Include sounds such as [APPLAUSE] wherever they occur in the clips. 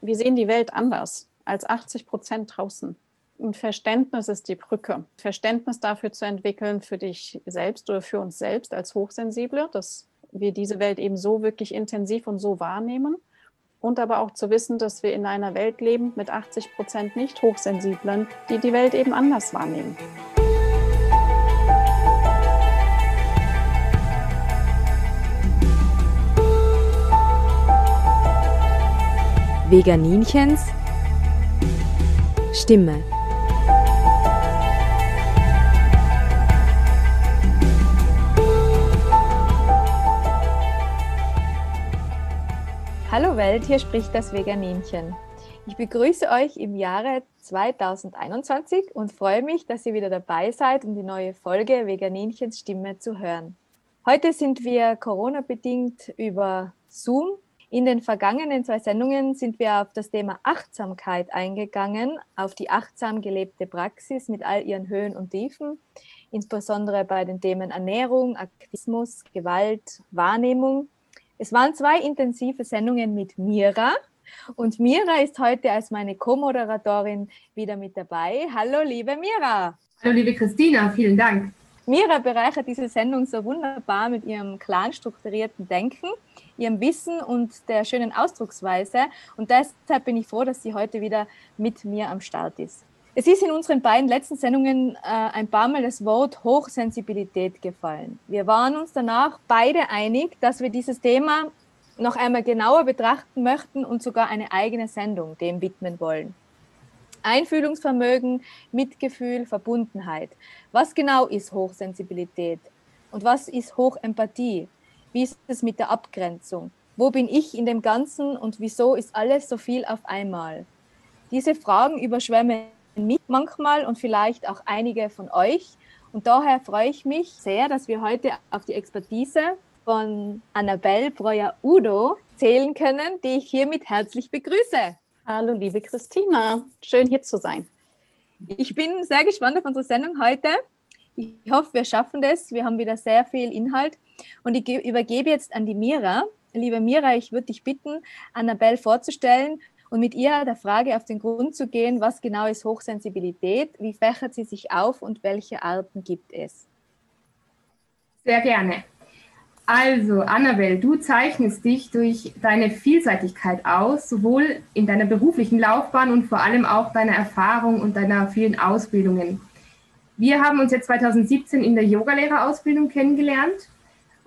wir sehen die Welt anders als 80 Prozent draußen. Und Verständnis ist die Brücke. Verständnis dafür zu entwickeln für dich selbst oder für uns selbst als Hochsensible, dass wir diese Welt eben so wirklich intensiv und so wahrnehmen. Und aber auch zu wissen, dass wir in einer Welt leben mit 80 Prozent nicht Hochsensiblen, die die Welt eben anders wahrnehmen. Veganinchens Stimme. Hallo Welt, hier spricht das Veganinchen. Ich begrüße euch im Jahre 2021 und freue mich, dass ihr wieder dabei seid, um die neue Folge Veganinchens Stimme zu hören. Heute sind wir Corona-bedingt über Zoom in den vergangenen zwei Sendungen sind wir auf das Thema Achtsamkeit eingegangen, auf die achtsam gelebte Praxis mit all ihren Höhen und Tiefen, insbesondere bei den Themen Ernährung, Aktivismus, Gewalt, Wahrnehmung. Es waren zwei intensive Sendungen mit Mira und Mira ist heute als meine Co-Moderatorin wieder mit dabei. Hallo, liebe Mira. Hallo, liebe Christina, vielen Dank. Mira bereichert diese Sendung so wunderbar mit ihrem klar strukturierten Denken, ihrem Wissen und der schönen Ausdrucksweise. Und deshalb bin ich froh, dass sie heute wieder mit mir am Start ist. Es ist in unseren beiden letzten Sendungen äh, ein paar Mal das Wort Hochsensibilität gefallen. Wir waren uns danach beide einig, dass wir dieses Thema noch einmal genauer betrachten möchten und sogar eine eigene Sendung dem widmen wollen. Einfühlungsvermögen, Mitgefühl, Verbundenheit. Was genau ist Hochsensibilität? Und was ist Hochempathie? Wie ist es mit der Abgrenzung? Wo bin ich in dem Ganzen und wieso ist alles so viel auf einmal? Diese Fragen überschwemmen mich manchmal und vielleicht auch einige von euch. Und daher freue ich mich sehr, dass wir heute auf die Expertise von Annabelle Breuer-Udo zählen können, die ich hiermit herzlich begrüße. Hallo, liebe Christina. Schön hier zu sein. Ich bin sehr gespannt auf unsere Sendung heute. Ich hoffe, wir schaffen das. Wir haben wieder sehr viel Inhalt. Und ich übergebe jetzt an die Mira. Liebe Mira, ich würde dich bitten, Annabelle vorzustellen und mit ihr der Frage auf den Grund zu gehen, was genau ist Hochsensibilität, wie fächert sie sich auf und welche Arten gibt es? Sehr gerne. Also, Annabelle, du zeichnest dich durch deine Vielseitigkeit aus, sowohl in deiner beruflichen Laufbahn und vor allem auch deiner Erfahrung und deiner vielen Ausbildungen. Wir haben uns jetzt 2017 in der Yogalehrerausbildung kennengelernt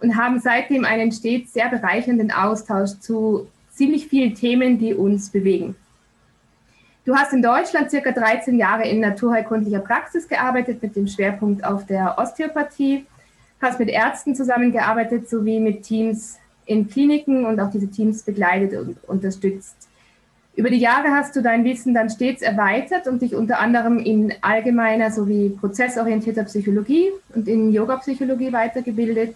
und haben seitdem einen stets sehr bereichernden Austausch zu ziemlich vielen Themen, die uns bewegen. Du hast in Deutschland circa 13 Jahre in naturheilkundlicher Praxis gearbeitet mit dem Schwerpunkt auf der Osteopathie hast mit Ärzten zusammengearbeitet sowie mit Teams in Kliniken und auch diese Teams begleitet und unterstützt. Über die Jahre hast du dein Wissen dann stets erweitert und dich unter anderem in allgemeiner sowie prozessorientierter Psychologie und in Yoga-Psychologie weitergebildet.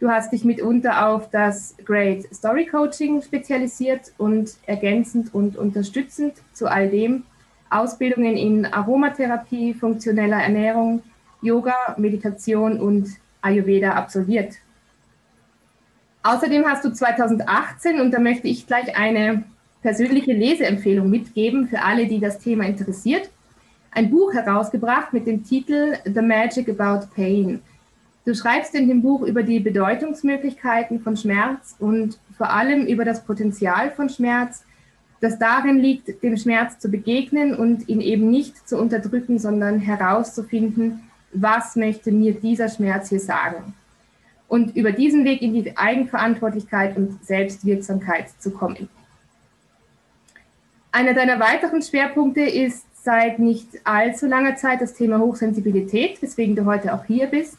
Du hast dich mitunter auf das Great Story Coaching spezialisiert und ergänzend und unterstützend zu all dem Ausbildungen in Aromatherapie, funktioneller Ernährung, Yoga, Meditation und Ayurveda absolviert. Außerdem hast du 2018, und da möchte ich gleich eine persönliche Leseempfehlung mitgeben für alle, die das Thema interessiert, ein Buch herausgebracht mit dem Titel The Magic About Pain. Du schreibst in dem Buch über die Bedeutungsmöglichkeiten von Schmerz und vor allem über das Potenzial von Schmerz, das darin liegt, dem Schmerz zu begegnen und ihn eben nicht zu unterdrücken, sondern herauszufinden, was möchte mir dieser Schmerz hier sagen? Und über diesen Weg in die Eigenverantwortlichkeit und Selbstwirksamkeit zu kommen. Einer deiner weiteren Schwerpunkte ist seit nicht allzu langer Zeit das Thema Hochsensibilität, weswegen du heute auch hier bist.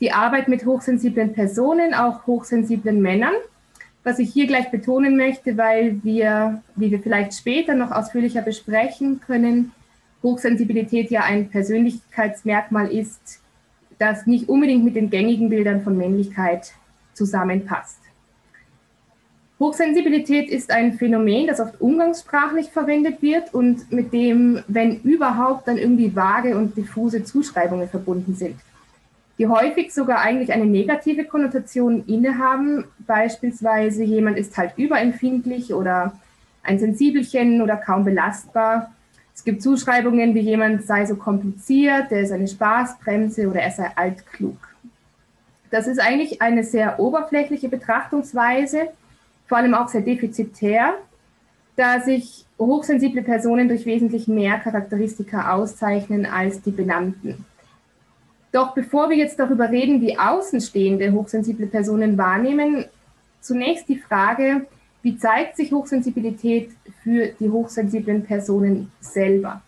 Die Arbeit mit hochsensiblen Personen, auch hochsensiblen Männern. Was ich hier gleich betonen möchte, weil wir, wie wir vielleicht später noch ausführlicher besprechen können, Hochsensibilität ja ein Persönlichkeitsmerkmal ist, das nicht unbedingt mit den gängigen Bildern von Männlichkeit zusammenpasst. Hochsensibilität ist ein Phänomen, das oft umgangssprachlich verwendet wird und mit dem, wenn überhaupt, dann irgendwie vage und diffuse Zuschreibungen verbunden sind, die häufig sogar eigentlich eine negative Konnotation innehaben. Beispielsweise jemand ist halt überempfindlich oder ein Sensibelchen oder kaum belastbar. Es gibt Zuschreibungen, wie jemand sei so kompliziert, der ist eine Spaßbremse oder er sei altklug. Das ist eigentlich eine sehr oberflächliche Betrachtungsweise, vor allem auch sehr defizitär, da sich hochsensible Personen durch wesentlich mehr Charakteristika auszeichnen als die benannten. Doch bevor wir jetzt darüber reden, wie außenstehende hochsensible Personen wahrnehmen, zunächst die Frage, wie zeigt sich Hochsensibilität für die hochsensiblen Personen selber?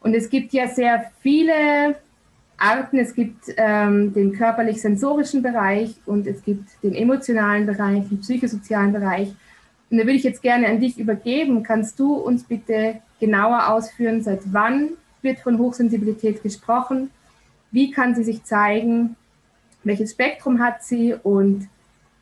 Und es gibt ja sehr viele Arten. Es gibt ähm, den körperlich-sensorischen Bereich und es gibt den emotionalen Bereich, den psychosozialen Bereich. Und da würde ich jetzt gerne an dich übergeben. Kannst du uns bitte genauer ausführen, seit wann wird von Hochsensibilität gesprochen? Wie kann sie sich zeigen? Welches Spektrum hat sie? Und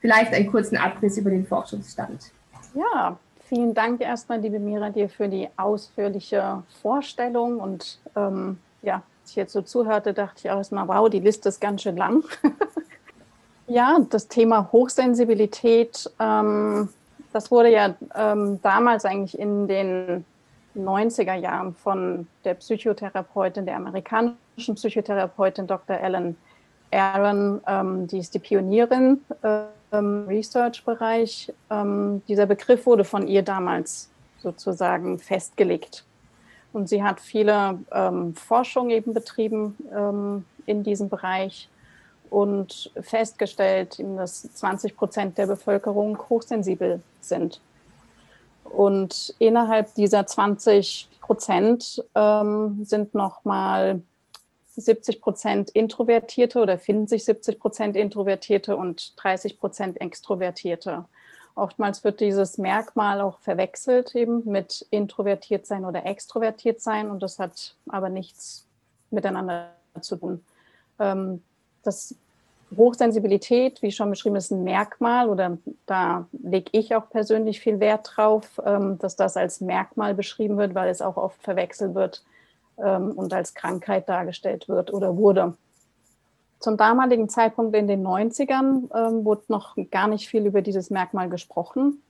vielleicht einen kurzen Abriss über den Forschungsstand. Ja, vielen Dank erstmal, liebe Mira, dir für die ausführliche Vorstellung. Und ähm, ja, als ich jetzt so zuhörte, dachte ich auch erstmal, wow, die Liste ist ganz schön lang. [LAUGHS] ja, das Thema Hochsensibilität, ähm, das wurde ja ähm, damals eigentlich in den 90er Jahren von der Psychotherapeutin, der amerikanischen Psychotherapeutin Dr. Ellen Aaron, ähm, die ist die Pionierin äh, im Research-Bereich. Ähm, dieser Begriff wurde von ihr damals sozusagen festgelegt. Und sie hat viele ähm, Forschung eben betrieben ähm, in diesem Bereich und festgestellt, dass 20 Prozent der Bevölkerung hochsensibel sind. Und innerhalb dieser 20 Prozent ähm, sind nochmal 70 Prozent Introvertierte oder finden sich 70 Prozent Introvertierte und 30 Prozent Extrovertierte. Oftmals wird dieses Merkmal auch verwechselt eben mit introvertiert sein oder extrovertiert sein und das hat aber nichts miteinander zu tun. Ähm, das Hochsensibilität, wie schon beschrieben, ist ein Merkmal oder da lege ich auch persönlich viel Wert drauf, ähm, dass das als Merkmal beschrieben wird, weil es auch oft verwechselt wird ähm, und als Krankheit dargestellt wird oder wurde. Zum damaligen Zeitpunkt in den 90ern ähm, wurde noch gar nicht viel über dieses Merkmal gesprochen,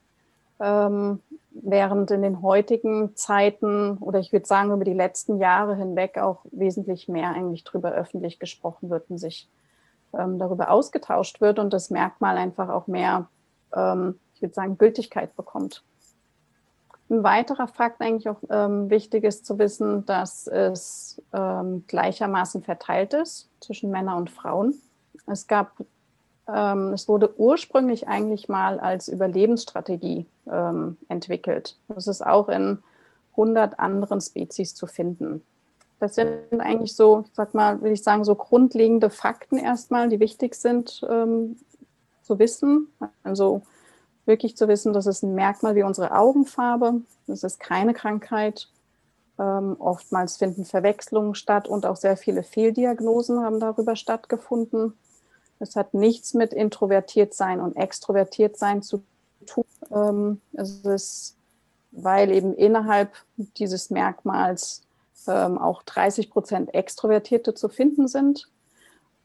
während in den heutigen Zeiten oder ich würde sagen über die letzten Jahre hinweg auch wesentlich mehr eigentlich darüber öffentlich gesprochen wird und sich ähm, darüber ausgetauscht wird und das Merkmal einfach auch mehr, ähm, ich würde sagen, Gültigkeit bekommt. Ein weiterer Fakt eigentlich auch ähm, wichtig ist zu wissen, dass es ähm, gleichermaßen verteilt ist zwischen Männern und Frauen. Es gab, ähm, es wurde ursprünglich eigentlich mal als Überlebensstrategie ähm, entwickelt. Das ist auch in 100 anderen Spezies zu finden. Das sind eigentlich so, ich sag mal, will ich sagen, so grundlegende Fakten erstmal, die wichtig sind ähm, zu wissen. Also wirklich zu wissen, das ist ein Merkmal wie unsere Augenfarbe. Das ist keine Krankheit. Ähm, oftmals finden Verwechslungen statt und auch sehr viele Fehldiagnosen haben darüber stattgefunden. Es hat nichts mit introvertiert sein und extrovertiert sein zu tun. Ähm, es ist, weil eben innerhalb dieses Merkmals ähm, auch 30 Prozent Extrovertierte zu finden sind.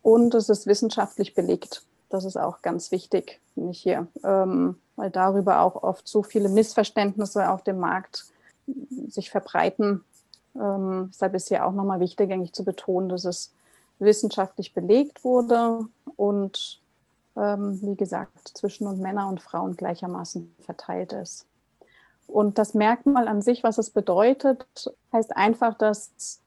Und es ist wissenschaftlich belegt. Das ist auch ganz wichtig, nicht hier, ähm, weil darüber auch oft so viele Missverständnisse auf dem Markt sich verbreiten. Ähm, deshalb ist hier auch nochmal wichtig, eigentlich zu betonen, dass es wissenschaftlich belegt wurde und ähm, wie gesagt zwischen und Männer und Frauen gleichermaßen verteilt ist. Und das Merkmal an sich, was es bedeutet, heißt einfach, dass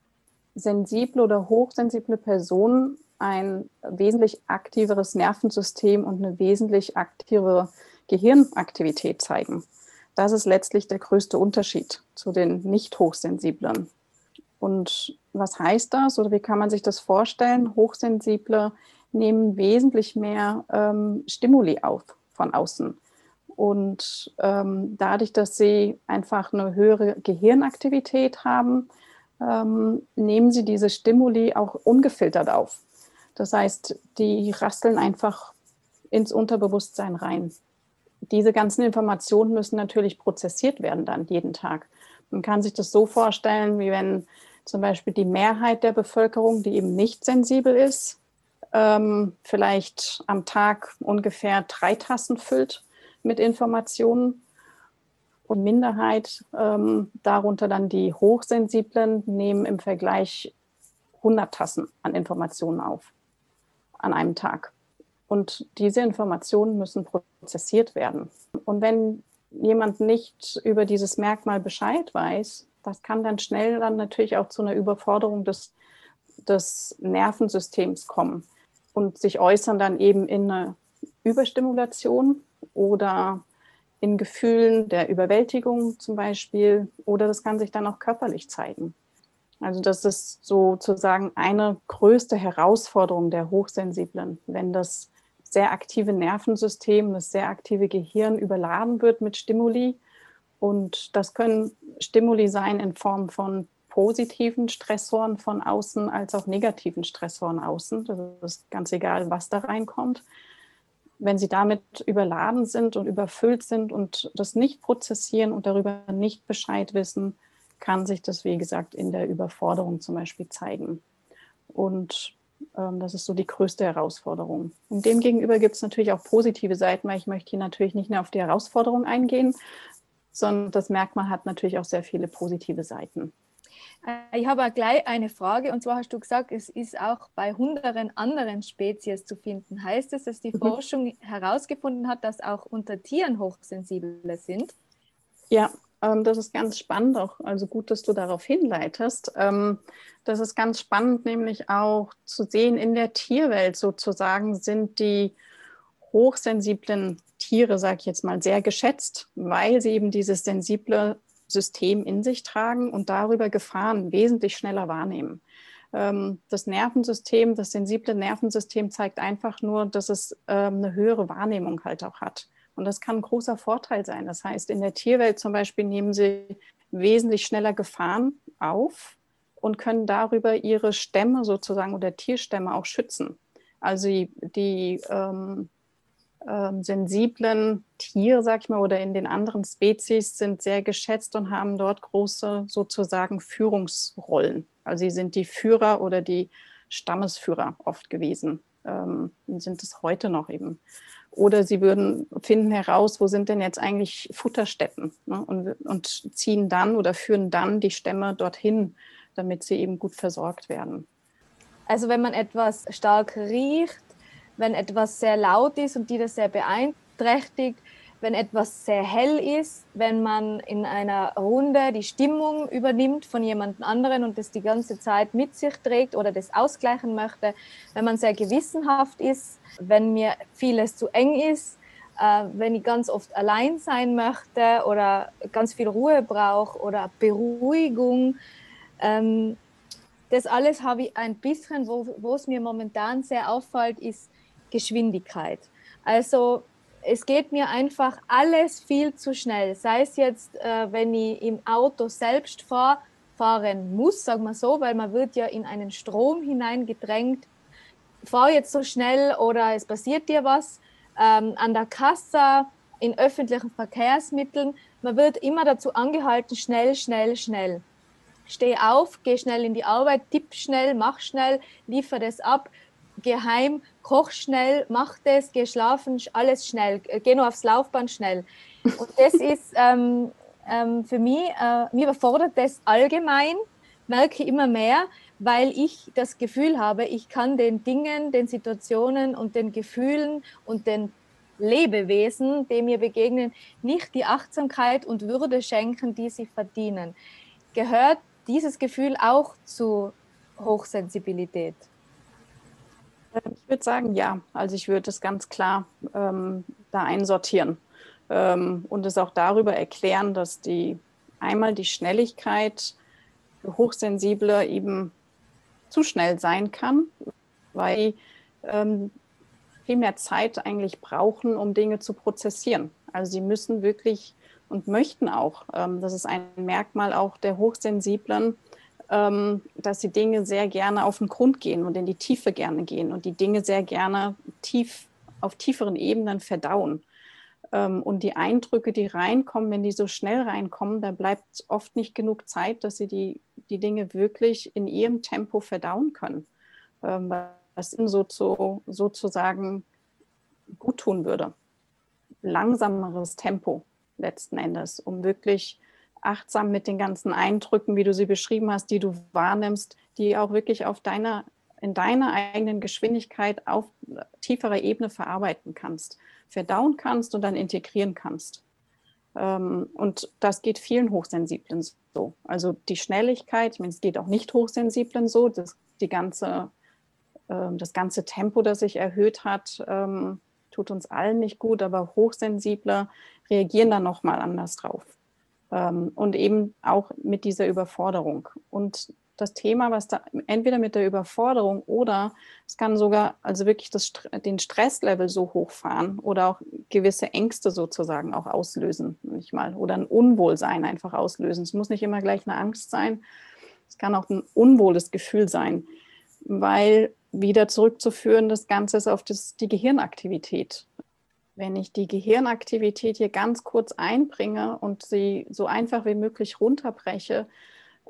sensible oder hochsensible Personen ein wesentlich aktiveres Nervensystem und eine wesentlich aktivere Gehirnaktivität zeigen. Das ist letztlich der größte Unterschied zu den nicht hochsensiblen. Und was heißt das oder wie kann man sich das vorstellen? Hochsensible nehmen wesentlich mehr ähm, Stimuli auf von außen. Und ähm, dadurch, dass sie einfach eine höhere Gehirnaktivität haben, ähm, nehmen sie diese Stimuli auch ungefiltert auf. Das heißt, die rasseln einfach ins Unterbewusstsein rein. Diese ganzen Informationen müssen natürlich prozessiert werden dann jeden Tag. Man kann sich das so vorstellen, wie wenn zum Beispiel die Mehrheit der Bevölkerung, die eben nicht sensibel ist, ähm, vielleicht am Tag ungefähr drei Tassen füllt mit Informationen. Und Minderheit, ähm, darunter dann die Hochsensiblen, nehmen im Vergleich 100 Tassen an Informationen auf an einem Tag. Und diese Informationen müssen prozessiert werden. Und wenn jemand nicht über dieses Merkmal Bescheid weiß, das kann dann schnell dann natürlich auch zu einer Überforderung des, des Nervensystems kommen und sich äußern dann eben in einer Überstimulation oder in Gefühlen der Überwältigung zum Beispiel oder das kann sich dann auch körperlich zeigen. Also das ist sozusagen eine größte Herausforderung der Hochsensiblen, wenn das sehr aktive Nervensystem, das sehr aktive Gehirn überladen wird mit Stimuli. Und das können Stimuli sein in Form von positiven Stressoren von außen als auch negativen Stressoren außen. Das ist ganz egal, was da reinkommt. Wenn sie damit überladen sind und überfüllt sind und das nicht prozessieren und darüber nicht Bescheid wissen, kann sich das, wie gesagt, in der Überforderung zum Beispiel zeigen. Und das ist so die größte Herausforderung. Und demgegenüber gibt es natürlich auch positive Seiten, weil ich möchte hier natürlich nicht nur auf die Herausforderung eingehen, sondern das Merkmal hat natürlich auch sehr viele positive Seiten. Äh, ich habe gleich eine Frage und zwar hast du gesagt, es ist auch bei hunderten anderen Spezies zu finden. Heißt es, dass die mhm. Forschung herausgefunden hat, dass auch unter Tieren hochsensible sind? Ja, ähm, das ist ganz spannend auch. Also gut, dass du darauf hinleitest. Ähm, das ist ganz spannend, nämlich auch zu sehen, in der Tierwelt sozusagen sind die hochsensiblen Tiere, sage ich jetzt mal, sehr geschätzt, weil sie eben dieses sensible System in sich tragen und darüber Gefahren wesentlich schneller wahrnehmen. Ähm, das Nervensystem, das sensible Nervensystem zeigt einfach nur, dass es eine höhere Wahrnehmung halt auch hat. Und das kann ein großer Vorteil sein. Das heißt, in der Tierwelt zum Beispiel nehmen sie wesentlich schneller Gefahren auf und können darüber ihre Stämme sozusagen oder Tierstämme auch schützen. Also die, die ähm, ähm, sensiblen Tiere, sag ich mal, oder in den anderen Spezies sind sehr geschätzt und haben dort große sozusagen Führungsrollen. Also sie sind die Führer oder die Stammesführer oft gewesen ähm, und sind es heute noch eben. Oder sie würden finden heraus, wo sind denn jetzt eigentlich Futterstätten ne? und, und ziehen dann oder führen dann die Stämme dorthin, damit sie eben gut versorgt werden. Also wenn man etwas stark riecht, wenn etwas sehr laut ist und die das sehr beeinträchtigt, wenn etwas sehr hell ist, wenn man in einer Runde die Stimmung übernimmt von jemand anderen und das die ganze Zeit mit sich trägt oder das ausgleichen möchte, wenn man sehr gewissenhaft ist, wenn mir vieles zu eng ist, äh, wenn ich ganz oft allein sein möchte oder ganz viel Ruhe brauche oder Beruhigung. Ähm, das alles habe ich ein bisschen, wo, es mir momentan sehr auffällt, ist Geschwindigkeit. Also es geht mir einfach alles viel zu schnell. Sei es jetzt, äh, wenn ich im Auto selbst fahr, fahren muss, sagen wir so, weil man wird ja in einen Strom hineingedrängt. Fahr jetzt so schnell oder es passiert dir was. Ähm, an der Kasse, in öffentlichen Verkehrsmitteln, man wird immer dazu angehalten, schnell, schnell, schnell. Steh auf, geh schnell in die Arbeit, tipp schnell, mach schnell, liefer das ab geheim, koch schnell, mach das, geh schlafen, alles schnell, äh, geh nur aufs Laufband schnell. Und das [LAUGHS] ist ähm, ähm, für mich, äh, mir überfordert das allgemein, merke ich immer mehr, weil ich das Gefühl habe, ich kann den Dingen, den Situationen und den Gefühlen und den Lebewesen, die mir begegnen, nicht die Achtsamkeit und Würde schenken, die sie verdienen. Gehört dieses Gefühl auch zu Hochsensibilität? Ich würde sagen, ja. Also ich würde es ganz klar ähm, da einsortieren ähm, und es auch darüber erklären, dass die einmal die Schnelligkeit für Hochsensible eben zu schnell sein kann, weil ähm, viel mehr Zeit eigentlich brauchen, um Dinge zu prozessieren. Also sie müssen wirklich und möchten auch, ähm, das ist ein Merkmal auch der Hochsensiblen, ähm, dass die Dinge sehr gerne auf den Grund gehen und in die Tiefe gerne gehen und die Dinge sehr gerne tief auf tieferen Ebenen verdauen. Ähm, und die Eindrücke, die reinkommen, wenn die so schnell reinkommen, da bleibt oft nicht genug Zeit, dass sie die, die Dinge wirklich in ihrem Tempo verdauen können, ähm, was ihnen so zu, sozusagen gut tun würde. Langsameres Tempo letzten Endes, um wirklich achtsam mit den ganzen Eindrücken, wie du sie beschrieben hast, die du wahrnimmst, die auch wirklich auf deiner, in deiner eigenen Geschwindigkeit auf tieferer Ebene verarbeiten kannst, verdauen kannst und dann integrieren kannst. Ähm, und das geht vielen Hochsensiblen so. Also die Schnelligkeit, ich meine, es geht auch nicht Hochsensiblen so, das, die ganze, ähm, das ganze Tempo, das sich erhöht hat, ähm, tut uns allen nicht gut, aber Hochsensible reagieren dann nochmal anders drauf. Und eben auch mit dieser Überforderung. Und das Thema, was da entweder mit der Überforderung oder es kann sogar also wirklich das, den Stresslevel so hochfahren oder auch gewisse Ängste sozusagen auch auslösen, nicht mal, oder ein Unwohlsein einfach auslösen. Es muss nicht immer gleich eine Angst sein, es kann auch ein unwohles Gefühl sein, weil wieder zurückzuführen, das Ganze ist auf das, die Gehirnaktivität. Wenn ich die Gehirnaktivität hier ganz kurz einbringe und sie so einfach wie möglich runterbreche,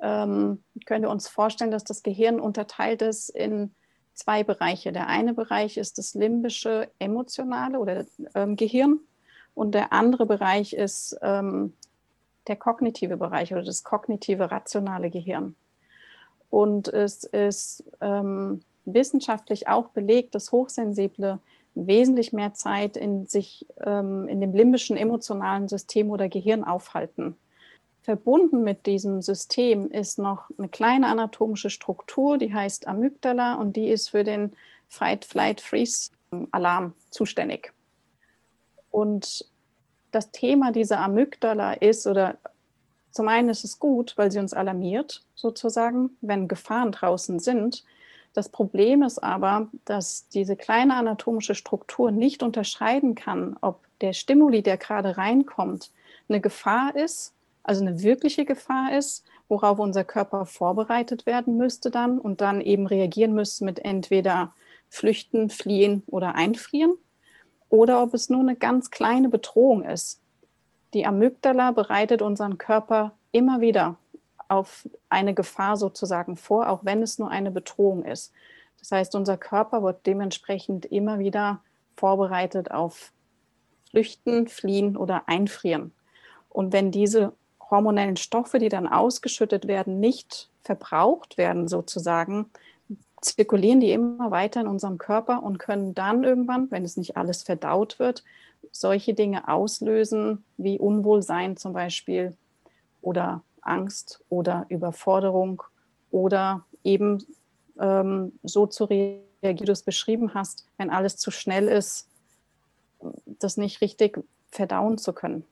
ähm, können wir uns vorstellen, dass das Gehirn unterteilt ist in zwei Bereiche. Der eine Bereich ist das limbische, emotionale oder ähm, Gehirn und der andere Bereich ist ähm, der kognitive Bereich oder das kognitive, rationale Gehirn. Und es ist ähm, wissenschaftlich auch belegt, dass Hochsensible wesentlich mehr Zeit in sich ähm, in dem limbischen emotionalen System oder Gehirn aufhalten. Verbunden mit diesem System ist noch eine kleine anatomische Struktur, die heißt Amygdala und die ist für den Fight, Flight, Freeze-Alarm zuständig. Und das Thema dieser Amygdala ist, oder zum einen ist es gut, weil sie uns alarmiert, sozusagen, wenn Gefahren draußen sind. Das Problem ist aber, dass diese kleine anatomische Struktur nicht unterscheiden kann, ob der Stimuli, der gerade reinkommt, eine Gefahr ist also eine wirkliche Gefahr ist, worauf unser Körper vorbereitet werden müsste dann und dann eben reagieren müsste mit entweder flüchten, fliehen oder einfrieren oder ob es nur eine ganz kleine Bedrohung ist. Die Amygdala bereitet unseren Körper immer wieder auf eine Gefahr sozusagen vor, auch wenn es nur eine Bedrohung ist. Das heißt, unser Körper wird dementsprechend immer wieder vorbereitet auf Flüchten, Fliehen oder Einfrieren. Und wenn diese hormonellen Stoffe, die dann ausgeschüttet werden, nicht verbraucht werden sozusagen, zirkulieren die immer weiter in unserem Körper und können dann irgendwann, wenn es nicht alles verdaut wird, solche Dinge auslösen wie Unwohlsein zum Beispiel oder Angst oder Überforderung oder eben ähm, so zu reagieren, wie du es beschrieben hast, wenn alles zu schnell ist, das nicht richtig verdauen zu können.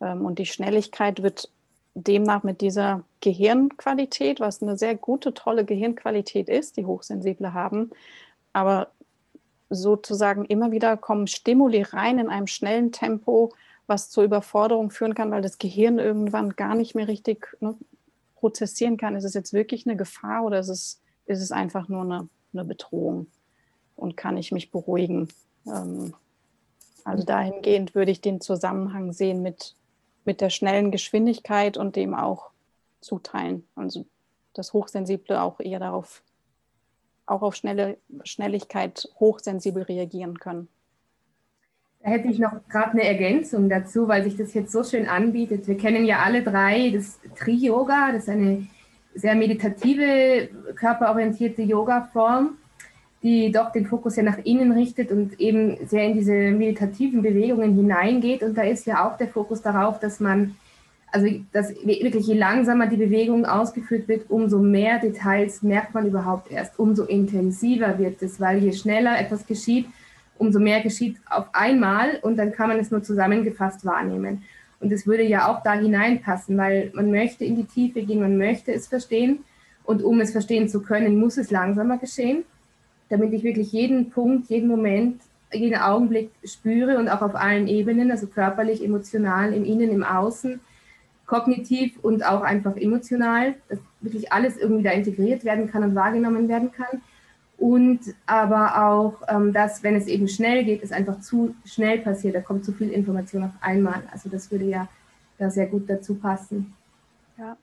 Ähm, und die Schnelligkeit wird demnach mit dieser Gehirnqualität, was eine sehr gute, tolle Gehirnqualität ist, die Hochsensible haben, aber sozusagen immer wieder kommen Stimuli rein in einem schnellen Tempo, was zur Überforderung führen kann, weil das Gehirn irgendwann gar nicht mehr richtig ne, prozessieren kann. Ist es jetzt wirklich eine Gefahr oder ist es, ist es einfach nur eine, eine Bedrohung? Und kann ich mich beruhigen? Ähm, also dahingehend würde ich den Zusammenhang sehen mit mit der schnellen Geschwindigkeit und dem auch zuteilen. Also das Hochsensible auch eher darauf, auch auf schnelle Schnelligkeit hochsensibel reagieren können. Da hätte ich noch gerade eine Ergänzung dazu, weil sich das jetzt so schön anbietet. Wir kennen ja alle drei das Tri-Yoga, das ist eine sehr meditative, körperorientierte Yoga-Form die doch den Fokus ja nach innen richtet und eben sehr in diese meditativen Bewegungen hineingeht. Und da ist ja auch der Fokus darauf, dass man, also dass wirklich je langsamer die Bewegung ausgeführt wird, umso mehr Details merkt man überhaupt erst, umso intensiver wird es, weil je schneller etwas geschieht, umso mehr geschieht auf einmal und dann kann man es nur zusammengefasst wahrnehmen. Und es würde ja auch da hineinpassen, weil man möchte in die Tiefe gehen, man möchte es verstehen. Und um es verstehen zu können, muss es langsamer geschehen damit ich wirklich jeden Punkt, jeden Moment, jeden Augenblick spüre und auch auf allen Ebenen, also körperlich, emotional, im Innen, im Außen, kognitiv und auch einfach emotional, dass wirklich alles irgendwie da integriert werden kann und wahrgenommen werden kann. Und aber auch, ähm, dass, wenn es eben schnell geht, es einfach zu schnell passiert, da kommt zu viel Information auf einmal. Also das würde ja da sehr gut dazu passen. Ja.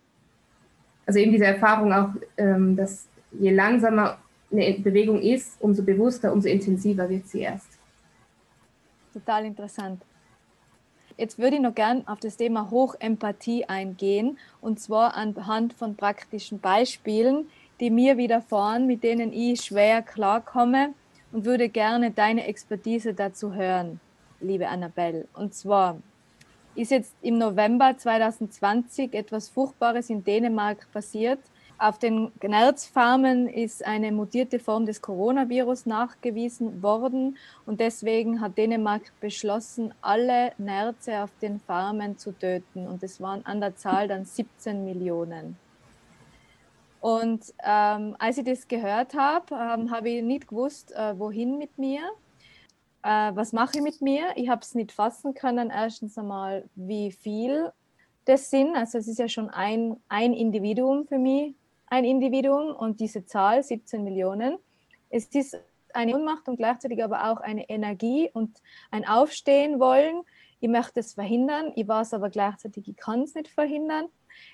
Also eben diese Erfahrung auch, ähm, dass je langsamer eine Bewegung ist, umso bewusster, umso intensiver wird sie erst. Total interessant. Jetzt würde ich noch gern auf das Thema Hochempathie eingehen und zwar anhand von praktischen Beispielen, die mir widerfahren, mit denen ich schwer klarkomme und würde gerne deine Expertise dazu hören, liebe Annabelle. Und zwar ist jetzt im November 2020 etwas Furchtbares in Dänemark passiert. Auf den Nerzfarmen ist eine mutierte Form des Coronavirus nachgewiesen worden und deswegen hat Dänemark beschlossen, alle Nerze auf den Farmen zu töten und es waren an der Zahl dann 17 Millionen. Und ähm, als ich das gehört habe, ähm, habe ich nicht gewusst, äh, wohin mit mir äh, was mache ich mit mir? Ich habe es nicht fassen können. Erstens einmal, wie viel das sind. Also es ist ja schon ein, ein Individuum für mich, ein Individuum und diese Zahl, 17 Millionen. Es ist eine Unmacht und gleichzeitig aber auch eine Energie und ein Aufstehen wollen. Ich möchte es verhindern, ich weiß aber gleichzeitig, ich kann es nicht verhindern.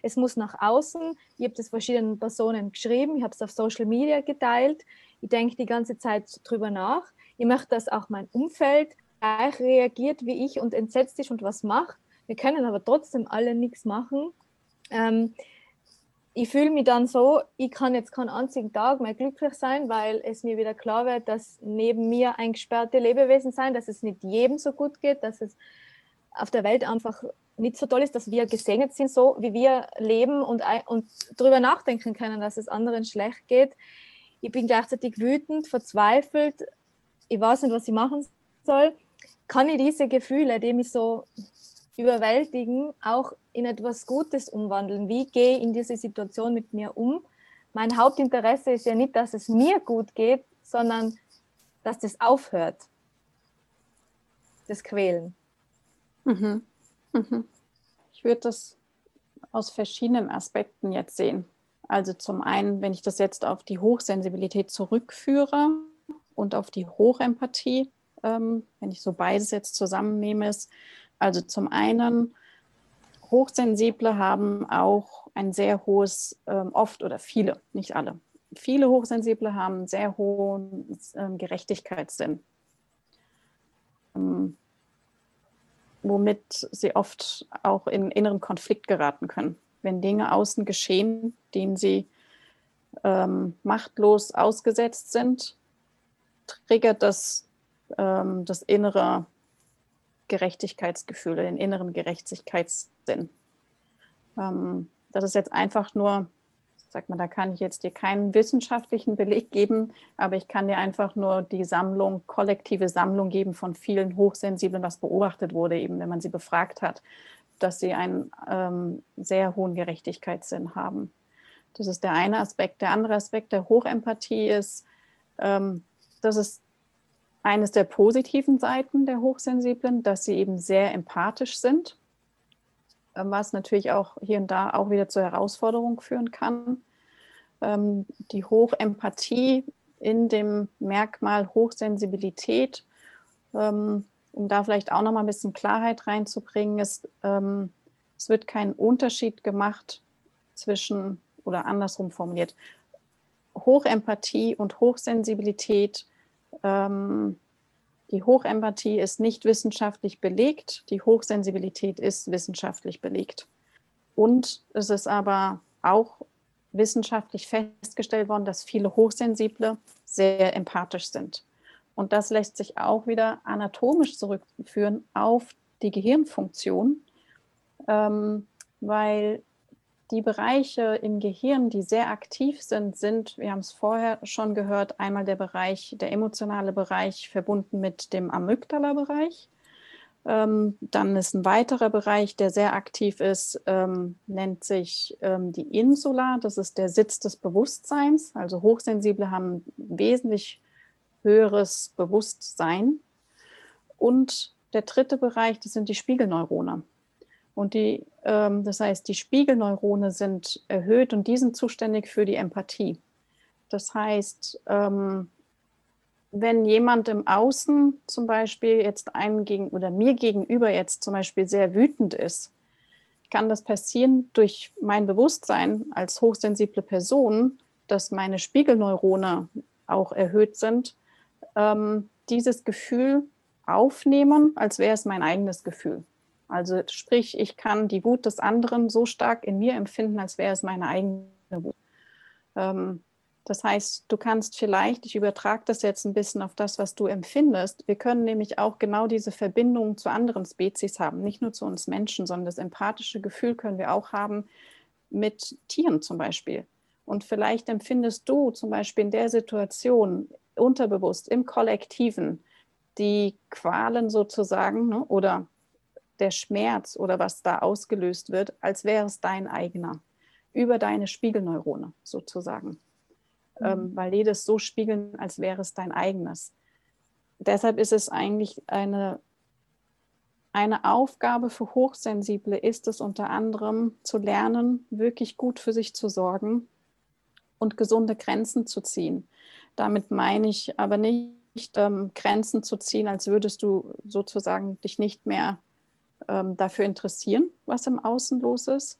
Es muss nach außen. Ich habe das verschiedenen Personen geschrieben, ich habe es auf Social Media geteilt. Ich denke die ganze Zeit drüber nach. Ich möchte, dass auch mein Umfeld gleich reagiert wie ich und entsetzt ist und was macht. Wir können aber trotzdem alle nichts machen. Ähm, ich fühle mich dann so, ich kann jetzt keinen einzigen Tag mehr glücklich sein, weil es mir wieder klar wird, dass neben mir eingesperrte Lebewesen sein, dass es nicht jedem so gut geht, dass es auf der Welt einfach nicht so toll ist, dass wir gesegnet sind, so wie wir leben und, und darüber nachdenken können, dass es anderen schlecht geht. Ich bin gleichzeitig wütend, verzweifelt, ich weiß nicht, was ich machen soll, kann ich diese Gefühle, die mich so überwältigen, auch in etwas Gutes umwandeln. Wie gehe ich in diese Situation mit mir um? Mein Hauptinteresse ist ja nicht, dass es mir gut geht, sondern dass das aufhört. Das Quälen. Mhm. Mhm. Ich würde das aus verschiedenen Aspekten jetzt sehen. Also zum einen, wenn ich das jetzt auf die Hochsensibilität zurückführe, und auf die Hochempathie, ähm, wenn ich so beides jetzt zusammennehme, ist also zum einen, Hochsensible haben auch ein sehr hohes, ähm, oft oder viele, nicht alle, viele Hochsensible haben sehr hohen ähm, Gerechtigkeitssinn, ähm, womit sie oft auch in inneren Konflikt geraten können. Wenn Dinge außen geschehen, denen sie ähm, machtlos ausgesetzt sind, triggert das ähm, das innere Gerechtigkeitsgefühl, den inneren Gerechtigkeitssinn. Ähm, das ist jetzt einfach nur, sag mal, da kann ich jetzt dir keinen wissenschaftlichen Beleg geben, aber ich kann dir einfach nur die Sammlung, kollektive Sammlung geben von vielen Hochsensiblen, was beobachtet wurde, eben wenn man sie befragt hat, dass sie einen ähm, sehr hohen Gerechtigkeitssinn haben. Das ist der eine Aspekt. Der andere Aspekt der Hochempathie ist, ähm, das ist eines der positiven Seiten der Hochsensiblen, dass sie eben sehr empathisch sind, was natürlich auch hier und da auch wieder zur Herausforderung führen kann. Ähm, die Hochempathie in dem Merkmal Hochsensibilität, ähm, um da vielleicht auch noch mal ein bisschen Klarheit reinzubringen, ist, es wird kein Unterschied gemacht zwischen oder andersrum formuliert. Hochempathie und Hochsensibilität ähm, die Hochempathie ist nicht wissenschaftlich belegt, die Hochsensibilität ist wissenschaftlich belegt. Und es ist aber auch wissenschaftlich festgestellt worden, dass viele Hochsensible sehr empathisch sind. Und das lässt sich auch wieder anatomisch zurückführen auf die Gehirnfunktion, ähm, weil die Bereiche im Gehirn, die sehr aktiv sind, sind, wir haben es vorher schon gehört, einmal der Bereich, der emotionale Bereich verbunden mit dem Amygdala-Bereich. Ähm, dann ist ein weiterer Bereich, der sehr aktiv ist, ähm, nennt sich ähm, die Insula. Das ist der Sitz des Bewusstseins. Also Hochsensible haben wesentlich höheres Bewusstsein. Und der dritte Bereich, das sind die Spiegelneurone. Und die, ähm, das heißt, die Spiegelneurone sind erhöht und die sind zuständig für die Empathie. Das heißt, ähm, wenn jemand im Außen zum Beispiel jetzt einem gegen oder mir gegenüber jetzt zum Beispiel sehr wütend ist, kann das passieren durch mein Bewusstsein als hochsensible Person, dass meine Spiegelneurone auch erhöht sind, ähm, dieses Gefühl aufnehmen, als wäre es mein eigenes Gefühl. Also sprich, ich kann die Wut des anderen so stark in mir empfinden, als wäre es meine eigene Wut. Ähm, das heißt, du kannst vielleicht, ich übertrage das jetzt ein bisschen auf das, was du empfindest. Wir können nämlich auch genau diese Verbindung zu anderen Spezies haben, nicht nur zu uns Menschen, sondern das empathische Gefühl können wir auch haben mit Tieren zum Beispiel. Und vielleicht empfindest du zum Beispiel in der Situation unterbewusst im Kollektiven die Qualen sozusagen ne, oder der Schmerz oder was da ausgelöst wird, als wäre es dein eigener, über deine Spiegelneurone sozusagen, mhm. ähm, weil die das so spiegeln, als wäre es dein eigenes. Deshalb ist es eigentlich eine, eine Aufgabe für Hochsensible, ist es unter anderem zu lernen, wirklich gut für sich zu sorgen und gesunde Grenzen zu ziehen. Damit meine ich aber nicht ähm, Grenzen zu ziehen, als würdest du sozusagen dich nicht mehr ähm, dafür interessieren, was im Außen los ist,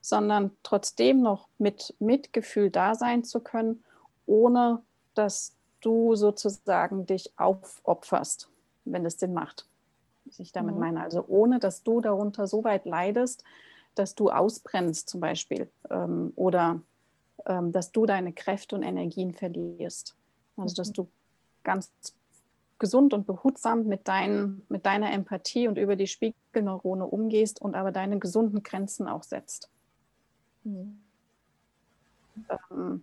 sondern trotzdem noch mit Mitgefühl da sein zu können, ohne dass du sozusagen dich aufopferst, wenn es Sinn macht. Was ich damit mhm. meine. Also ohne, dass du darunter so weit leidest, dass du ausbrennst zum Beispiel ähm, oder ähm, dass du deine Kräfte und Energien verlierst. Also dass mhm. du ganz gesund und behutsam mit, dein, mit deiner Empathie und über die Spiegelneurone umgehst und aber deine gesunden Grenzen auch setzt. Mhm. Ähm,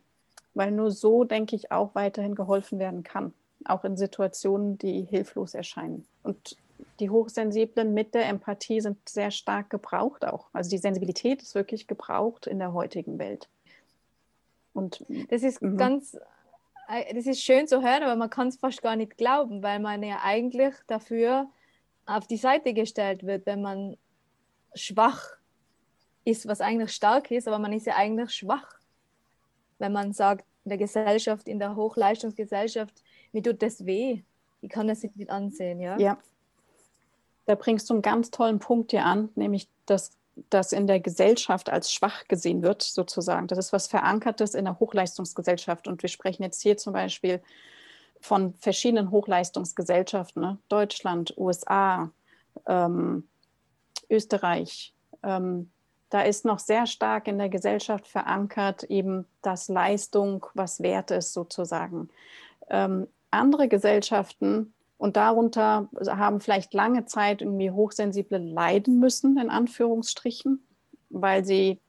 weil nur so, denke ich, auch weiterhin geholfen werden kann, auch in Situationen, die hilflos erscheinen. Und die Hochsensiblen mit der Empathie sind sehr stark gebraucht auch. Also die Sensibilität ist wirklich gebraucht in der heutigen Welt. Und das ist mhm. ganz, das ist schön zu hören, aber man kann es fast gar nicht glauben, weil man ja eigentlich dafür auf die Seite gestellt wird, wenn man schwach ist, was eigentlich stark ist, aber man ist ja eigentlich schwach. Wenn man sagt, in der Gesellschaft, in der Hochleistungsgesellschaft, mir tut das weh. Ich kann das nicht ansehen, ja? Ja. Da bringst du einen ganz tollen Punkt hier an, nämlich dass das in der Gesellschaft als schwach gesehen wird, sozusagen. Das ist was Verankertes in der Hochleistungsgesellschaft. Und wir sprechen jetzt hier zum Beispiel von verschiedenen Hochleistungsgesellschaften, ne? Deutschland, USA, ähm, Österreich. Ähm, da ist noch sehr stark in der Gesellschaft verankert, eben, dass Leistung was wert ist, sozusagen. Ähm, andere Gesellschaften und darunter haben vielleicht lange Zeit irgendwie Hochsensible leiden müssen, in Anführungsstrichen, weil sie,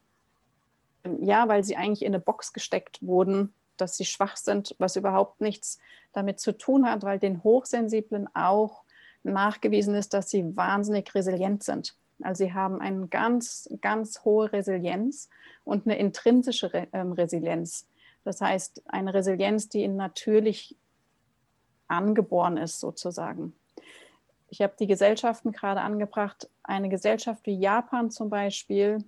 ja, weil sie eigentlich in eine Box gesteckt wurden, dass sie schwach sind, was überhaupt nichts damit zu tun hat, weil den Hochsensiblen auch nachgewiesen ist, dass sie wahnsinnig resilient sind. Also sie haben eine ganz, ganz hohe Resilienz und eine intrinsische ähm, Resilienz. Das heißt, eine Resilienz, die ihnen natürlich angeboren ist sozusagen. Ich habe die Gesellschaften gerade angebracht. Eine Gesellschaft wie Japan zum Beispiel,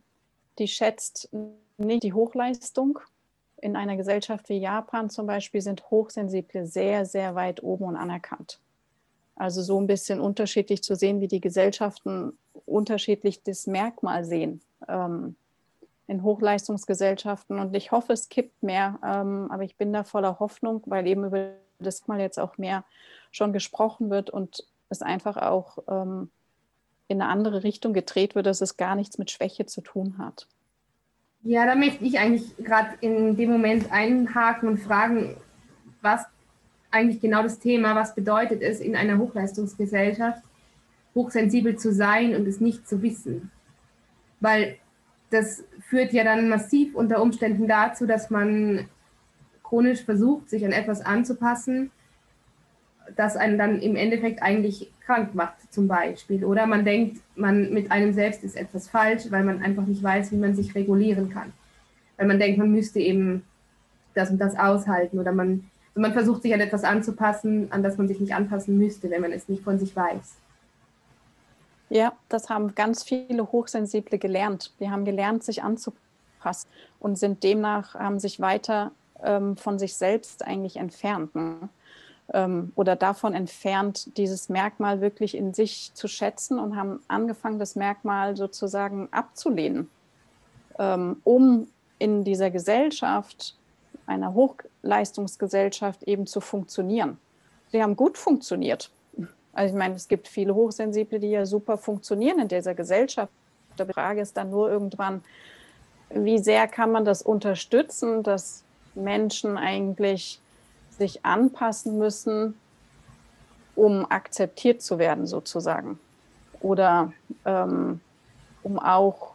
die schätzt nicht die Hochleistung. In einer Gesellschaft wie Japan zum Beispiel sind Hochsensible sehr, sehr weit oben und anerkannt. Also so ein bisschen unterschiedlich zu sehen, wie die Gesellschaften unterschiedlich das Merkmal sehen ähm, in Hochleistungsgesellschaften. Und ich hoffe, es kippt mehr, ähm, aber ich bin da voller Hoffnung, weil eben über das mal jetzt auch mehr schon gesprochen wird und es einfach auch ähm, in eine andere Richtung gedreht wird, dass es gar nichts mit Schwäche zu tun hat. Ja, da möchte ich eigentlich gerade in dem Moment einhaken und fragen, was eigentlich genau das Thema, was bedeutet es in einer Hochleistungsgesellschaft, hochsensibel zu sein und es nicht zu wissen. Weil das führt ja dann massiv unter Umständen dazu, dass man chronisch versucht, sich an etwas anzupassen, das einen dann im Endeffekt eigentlich krank macht, zum Beispiel. Oder man denkt, man mit einem selbst ist etwas falsch, weil man einfach nicht weiß, wie man sich regulieren kann. Weil man denkt, man müsste eben das und das aushalten oder man, also man versucht sich an etwas anzupassen, an das man sich nicht anpassen müsste, wenn man es nicht von sich weiß. Ja, das haben ganz viele Hochsensible gelernt. Die haben gelernt, sich anzupassen und sind demnach, haben sich weiter ähm, von sich selbst eigentlich entfernt. Ne? Ähm, oder davon entfernt, dieses Merkmal wirklich in sich zu schätzen und haben angefangen, das Merkmal sozusagen abzulehnen, ähm, um in dieser Gesellschaft, einer Hochleistungsgesellschaft eben zu funktionieren. Sie haben gut funktioniert. Also ich meine, es gibt viele Hochsensible, die ja super funktionieren in dieser Gesellschaft. Die Frage ist dann nur irgendwann, wie sehr kann man das unterstützen, dass Menschen eigentlich sich anpassen müssen, um akzeptiert zu werden, sozusagen. Oder ähm, um auch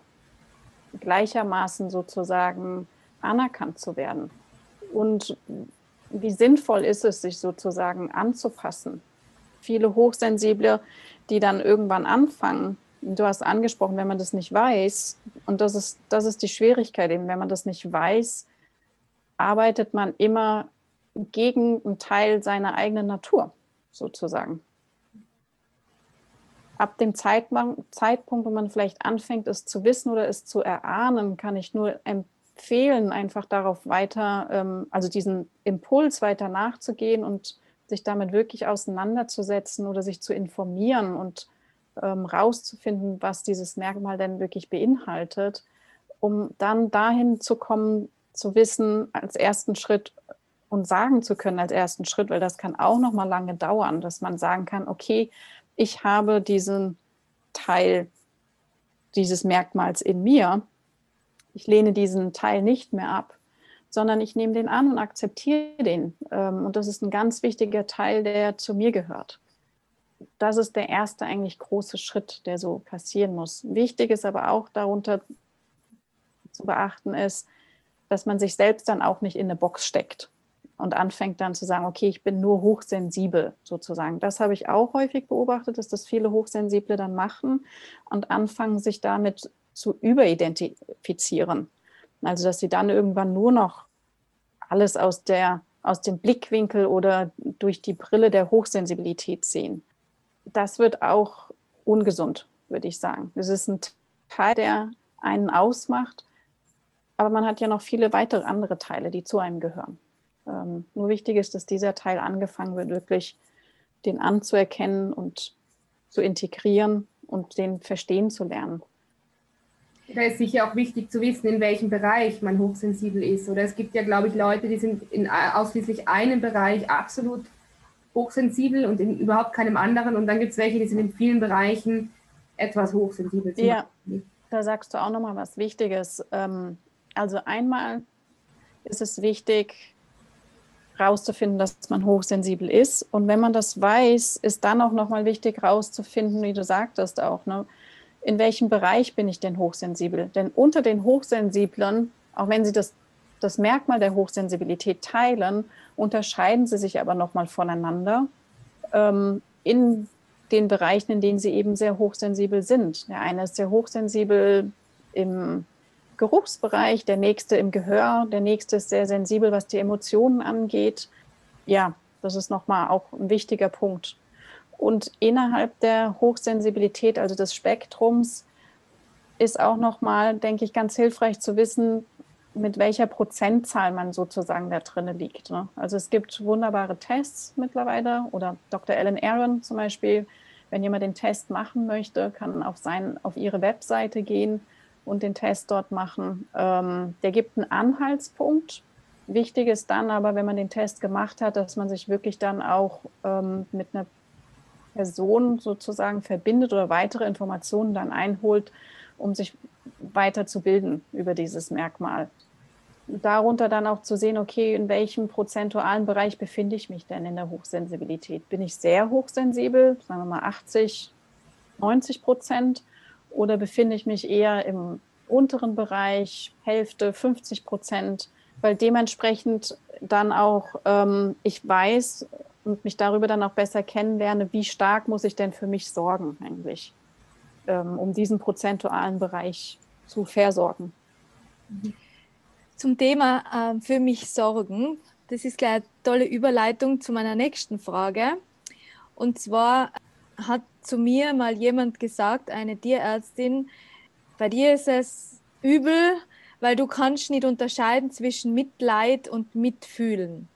gleichermaßen sozusagen anerkannt zu werden. Und wie sinnvoll ist es, sich sozusagen anzupassen? Viele Hochsensible, die dann irgendwann anfangen, du hast angesprochen, wenn man das nicht weiß, und das ist, das ist die Schwierigkeit eben, wenn man das nicht weiß, arbeitet man immer gegen einen Teil seiner eigenen Natur, sozusagen. Ab dem Zeitpunkt, wo man vielleicht anfängt, es zu wissen oder es zu erahnen, kann ich nur empfehlen, einfach darauf weiter, ähm, also diesen Impuls weiter nachzugehen und sich damit wirklich auseinanderzusetzen oder sich zu informieren und ähm, rauszufinden, was dieses Merkmal denn wirklich beinhaltet, um dann dahin zu kommen, zu wissen, als ersten Schritt und sagen zu können als ersten Schritt, weil das kann auch noch mal lange dauern, dass man sagen kann, okay, ich habe diesen Teil dieses Merkmals in mir, ich lehne diesen Teil nicht mehr ab, sondern ich nehme den an und akzeptiere den. Ähm, und das ist ein ganz wichtiger Teil, der zu mir gehört das ist der erste eigentlich große Schritt, der so passieren muss. Wichtig ist aber auch darunter zu beachten ist, dass man sich selbst dann auch nicht in eine Box steckt und anfängt dann zu sagen, okay, ich bin nur hochsensibel sozusagen. Das habe ich auch häufig beobachtet, dass das viele Hochsensible dann machen und anfangen, sich damit zu überidentifizieren. Also, dass sie dann irgendwann nur noch alles aus, der, aus dem Blickwinkel oder durch die Brille der Hochsensibilität sehen das wird auch ungesund, würde ich sagen. Es ist ein Teil, der einen ausmacht, aber man hat ja noch viele weitere andere Teile, die zu einem gehören. Ähm, nur wichtig ist, dass dieser Teil angefangen wird, wirklich den anzuerkennen und zu integrieren und den verstehen zu lernen. Da ist sicher auch wichtig zu wissen, in welchem Bereich man hochsensibel ist. Oder es gibt ja, glaube ich, Leute, die sind in ausschließlich einem Bereich absolut hochsensibel und in überhaupt keinem anderen. Und dann gibt es welche, die sind in vielen Bereichen etwas hochsensibel. Ja, da sagst du auch nochmal was Wichtiges. Ähm, also einmal ist es wichtig, rauszufinden, dass man hochsensibel ist. Und wenn man das weiß, ist dann auch nochmal wichtig, rauszufinden, wie du sagtest auch, ne, in welchem Bereich bin ich denn hochsensibel? Denn unter den Hochsensiblen, auch wenn sie das das Merkmal der Hochsensibilität teilen, unterscheiden sie sich aber nochmal voneinander ähm, in den Bereichen, in denen sie eben sehr hochsensibel sind. Der eine ist sehr hochsensibel im Geruchsbereich, der nächste im Gehör, der nächste ist sehr sensibel, was die Emotionen angeht. Ja, das ist nochmal auch ein wichtiger Punkt. Und innerhalb der Hochsensibilität, also des Spektrums, ist auch nochmal, denke ich, ganz hilfreich zu wissen, mit welcher Prozentzahl man sozusagen da drin liegt. Ne? Also es gibt wunderbare Tests mittlerweile oder Dr. Ellen Aaron zum Beispiel, wenn jemand den Test machen möchte, kann auf, sein, auf ihre Webseite gehen und den Test dort machen. Ähm, der gibt einen Anhaltspunkt. Wichtig ist dann aber, wenn man den Test gemacht hat, dass man sich wirklich dann auch ähm, mit einer Person sozusagen verbindet oder weitere Informationen dann einholt, um sich weiter zu bilden über dieses Merkmal darunter dann auch zu sehen, okay, in welchem prozentualen Bereich befinde ich mich denn in der Hochsensibilität? Bin ich sehr hochsensibel, sagen wir mal 80, 90 Prozent, oder befinde ich mich eher im unteren Bereich, Hälfte, 50 Prozent, weil dementsprechend dann auch ähm, ich weiß und mich darüber dann auch besser kennenlerne, wie stark muss ich denn für mich sorgen eigentlich, ähm, um diesen prozentualen Bereich zu versorgen. Zum Thema äh, für mich sorgen. Das ist gleich eine tolle Überleitung zu meiner nächsten Frage. Und zwar hat zu mir mal jemand gesagt, eine Tierärztin, bei dir ist es übel, weil du kannst nicht unterscheiden zwischen Mitleid und Mitfühlen.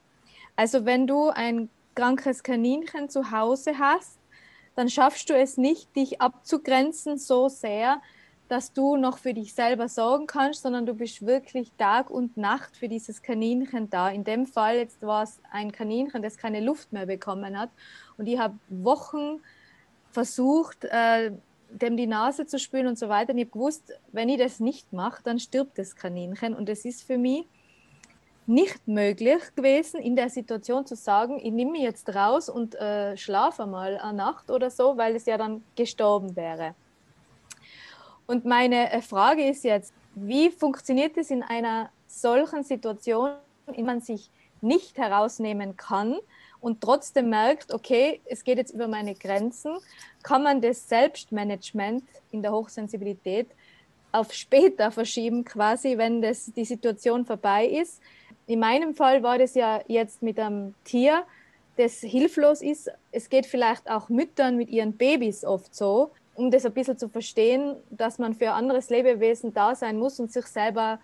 Also wenn du ein krankes Kaninchen zu Hause hast, dann schaffst du es nicht, dich abzugrenzen so sehr, dass du noch für dich selber sorgen kannst, sondern du bist wirklich Tag und Nacht für dieses Kaninchen da. In dem Fall jetzt war es ein Kaninchen, das keine Luft mehr bekommen hat. Und ich habe Wochen versucht, äh, dem die Nase zu spülen und so weiter. Und ich habe gewusst, wenn ich das nicht mache, dann stirbt das Kaninchen. Und es ist für mich nicht möglich gewesen, in der Situation zu sagen, ich nehme mich jetzt raus und äh, schlafe mal eine Nacht oder so, weil es ja dann gestorben wäre. Und meine äh, Frage ist jetzt, wie funktioniert es in einer solchen Situation, in der man sich nicht herausnehmen kann und trotzdem merkt, okay, es geht jetzt über meine Grenzen, kann man das Selbstmanagement in der Hochsensibilität auf später verschieben, quasi, wenn das, die Situation vorbei ist. In meinem Fall war das ja jetzt mit einem Tier, das hilflos ist. Es geht vielleicht auch Müttern mit ihren Babys oft so, um das ein bisschen zu verstehen, dass man für ein anderes Lebewesen da sein muss und sich selber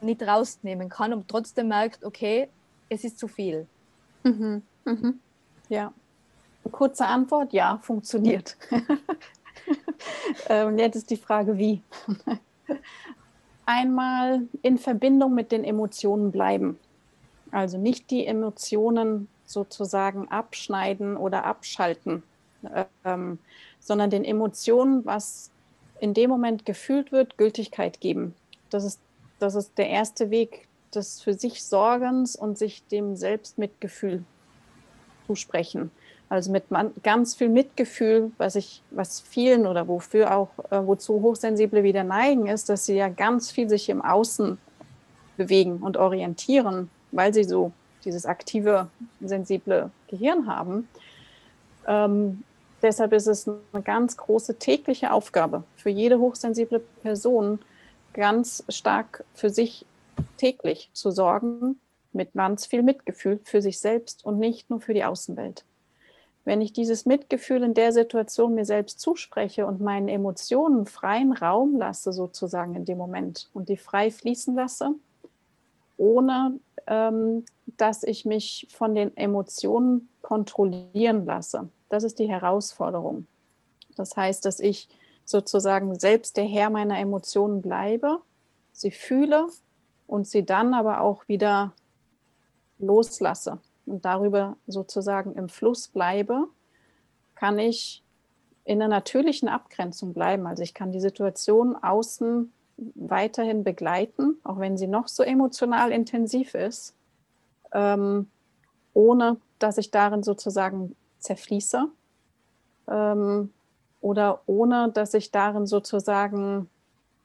nicht rausnehmen kann und trotzdem merkt, okay, es ist zu viel. Mhm. Mhm. Ja. Kurze Antwort, ja, funktioniert. [LAUGHS] ähm, jetzt ist die Frage, wie. Einmal in Verbindung mit den Emotionen bleiben. Also nicht die Emotionen sozusagen abschneiden oder abschalten, ähm, sondern den Emotionen, was in dem Moment gefühlt wird, Gültigkeit geben. Das ist, das ist der erste Weg des für sich Sorgens und sich dem Selbstmitgefühl zusprechen. Also mit man, ganz viel Mitgefühl, was ich, was vielen oder wofür auch, äh, wozu Hochsensible wieder neigen, ist, dass sie ja ganz viel sich im Außen bewegen und orientieren, weil sie so dieses aktive, sensible Gehirn haben. Ähm, deshalb ist es eine ganz große tägliche Aufgabe für jede hochsensible Person, ganz stark für sich täglich zu sorgen, mit ganz viel Mitgefühl für sich selbst und nicht nur für die Außenwelt. Wenn ich dieses Mitgefühl in der Situation mir selbst zuspreche und meinen Emotionen freien Raum lasse, sozusagen in dem Moment, und die frei fließen lasse, ohne ähm, dass ich mich von den Emotionen kontrollieren lasse. Das ist die Herausforderung. Das heißt, dass ich sozusagen selbst der Herr meiner Emotionen bleibe, sie fühle und sie dann aber auch wieder loslasse und darüber sozusagen im Fluss bleibe, kann ich in einer natürlichen Abgrenzung bleiben. Also ich kann die Situation außen weiterhin begleiten, auch wenn sie noch so emotional intensiv ist, ähm, ohne dass ich darin sozusagen zerfließe ähm, oder ohne dass ich darin sozusagen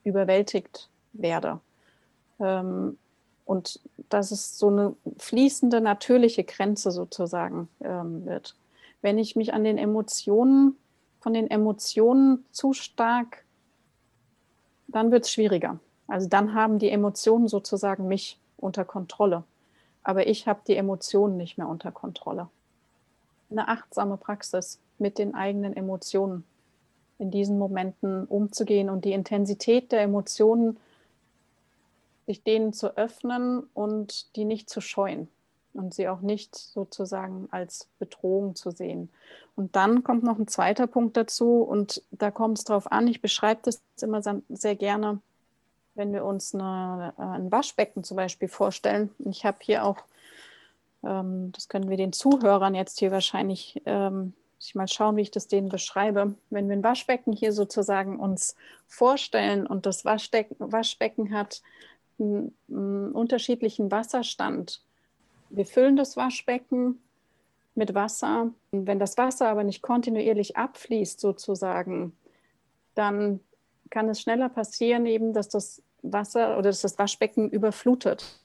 überwältigt werde. Ähm, und dass es so eine fließende, natürliche Grenze sozusagen ähm, wird. Wenn ich mich an den Emotionen, von den Emotionen zu stark, dann wird es schwieriger. Also dann haben die Emotionen sozusagen mich unter Kontrolle. Aber ich habe die Emotionen nicht mehr unter Kontrolle. Eine achtsame Praxis mit den eigenen Emotionen in diesen Momenten umzugehen und die Intensität der Emotionen sich denen zu öffnen und die nicht zu scheuen und sie auch nicht sozusagen als Bedrohung zu sehen. Und dann kommt noch ein zweiter Punkt dazu und da kommt es darauf an, ich beschreibe das immer sehr gerne, wenn wir uns eine, äh, ein Waschbecken zum Beispiel vorstellen. Ich habe hier auch, ähm, das können wir den Zuhörern jetzt hier wahrscheinlich, ähm, ich mal schauen, wie ich das denen beschreibe. Wenn wir ein Waschbecken hier sozusagen uns vorstellen und das Waschbecken, Waschbecken hat unterschiedlichen Wasserstand. Wir füllen das Waschbecken mit Wasser. Wenn das Wasser aber nicht kontinuierlich abfließt, sozusagen, dann kann es schneller passieren, eben, dass das Wasser oder dass das Waschbecken überflutet.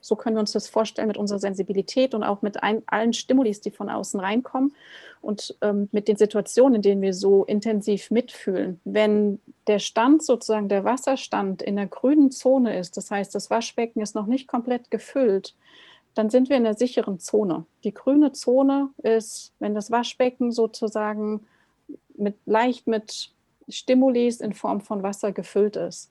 So können wir uns das vorstellen mit unserer Sensibilität und auch mit ein, allen Stimulis, die von außen reinkommen und ähm, mit den Situationen, in denen wir so intensiv mitfühlen. Wenn der Stand sozusagen, der Wasserstand in der grünen Zone ist, das heißt, das Waschbecken ist noch nicht komplett gefüllt, dann sind wir in der sicheren Zone. Die grüne Zone ist, wenn das Waschbecken sozusagen mit, leicht mit Stimulis in Form von Wasser gefüllt ist.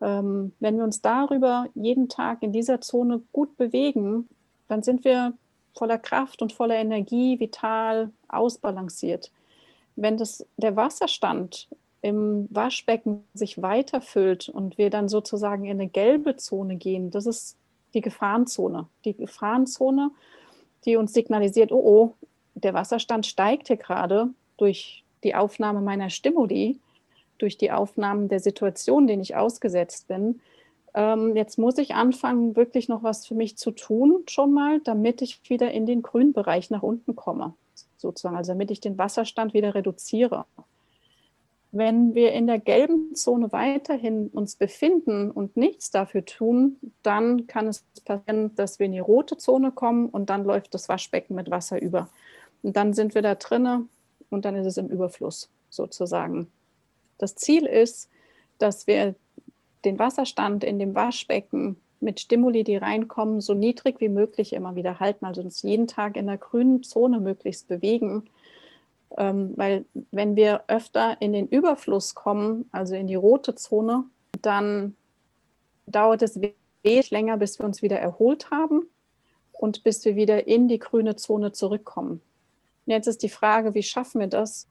Ähm, wenn wir uns darüber jeden Tag in dieser Zone gut bewegen, dann sind wir voller Kraft und voller Energie, vital, ausbalanciert. Wenn das, der Wasserstand im Waschbecken sich weiterfüllt und wir dann sozusagen in eine gelbe Zone gehen, das ist die Gefahrenzone. Die Gefahrenzone, die uns signalisiert, oh oh, der Wasserstand steigt hier gerade durch die Aufnahme meiner Stimuli, durch die Aufnahmen der Situation, denen ich ausgesetzt bin. Ähm, jetzt muss ich anfangen, wirklich noch was für mich zu tun, schon mal, damit ich wieder in den grünen Bereich nach unten komme, sozusagen, also damit ich den Wasserstand wieder reduziere. Wenn wir in der gelben Zone weiterhin uns befinden und nichts dafür tun, dann kann es passieren, dass wir in die rote Zone kommen und dann läuft das Waschbecken mit Wasser über. Und dann sind wir da drinnen und dann ist es im Überfluss sozusagen. Das Ziel ist, dass wir den Wasserstand in dem Waschbecken mit Stimuli, die reinkommen, so niedrig wie möglich immer wieder halten, also uns jeden Tag in der grünen Zone möglichst bewegen ähm, weil wenn wir öfter in den Überfluss kommen, also in die rote Zone, dann dauert es wesentlich länger, bis wir uns wieder erholt haben und bis wir wieder in die grüne Zone zurückkommen. Und jetzt ist die Frage, wie schaffen wir das?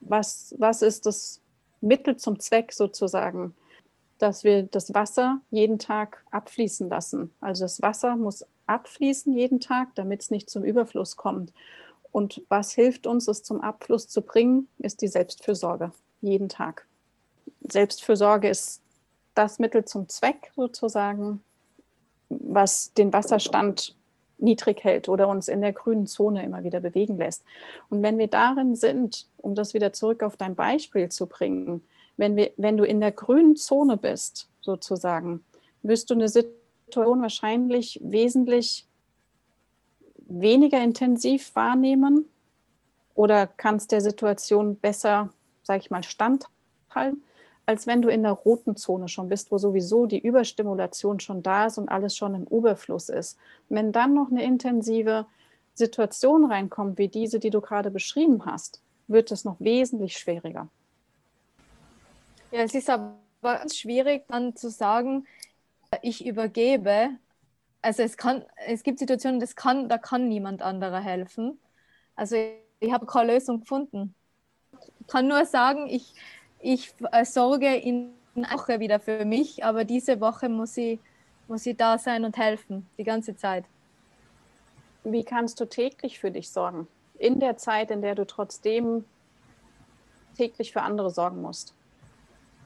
Was, was ist das Mittel zum Zweck sozusagen, dass wir das Wasser jeden Tag abfließen lassen? Also das Wasser muss abfließen jeden Tag, damit es nicht zum Überfluss kommt. Und was hilft uns, es zum Abfluss zu bringen, ist die Selbstfürsorge, jeden Tag. Selbstfürsorge ist das Mittel zum Zweck sozusagen, was den Wasserstand niedrig hält oder uns in der grünen Zone immer wieder bewegen lässt. Und wenn wir darin sind, um das wieder zurück auf dein Beispiel zu bringen, wenn, wir, wenn du in der grünen Zone bist, sozusagen, wirst du eine Situation wahrscheinlich wesentlich weniger intensiv wahrnehmen oder kannst der Situation besser, sage ich mal, standhalten, als wenn du in der roten Zone schon bist, wo sowieso die Überstimulation schon da ist und alles schon im Überfluss ist. Wenn dann noch eine intensive Situation reinkommt, wie diese, die du gerade beschrieben hast, wird es noch wesentlich schwieriger. Ja, es ist aber ganz schwierig dann zu sagen, ich übergebe also es kann, es gibt Situationen, das kann, da kann niemand anderer helfen. Also ich habe keine Lösung gefunden. Ich kann nur sagen, ich, ich äh, sorge in einer Woche wieder für mich, aber diese Woche muss ich, muss ich da sein und helfen, die ganze Zeit. Wie kannst du täglich für dich sorgen? In der Zeit, in der du trotzdem täglich für andere sorgen musst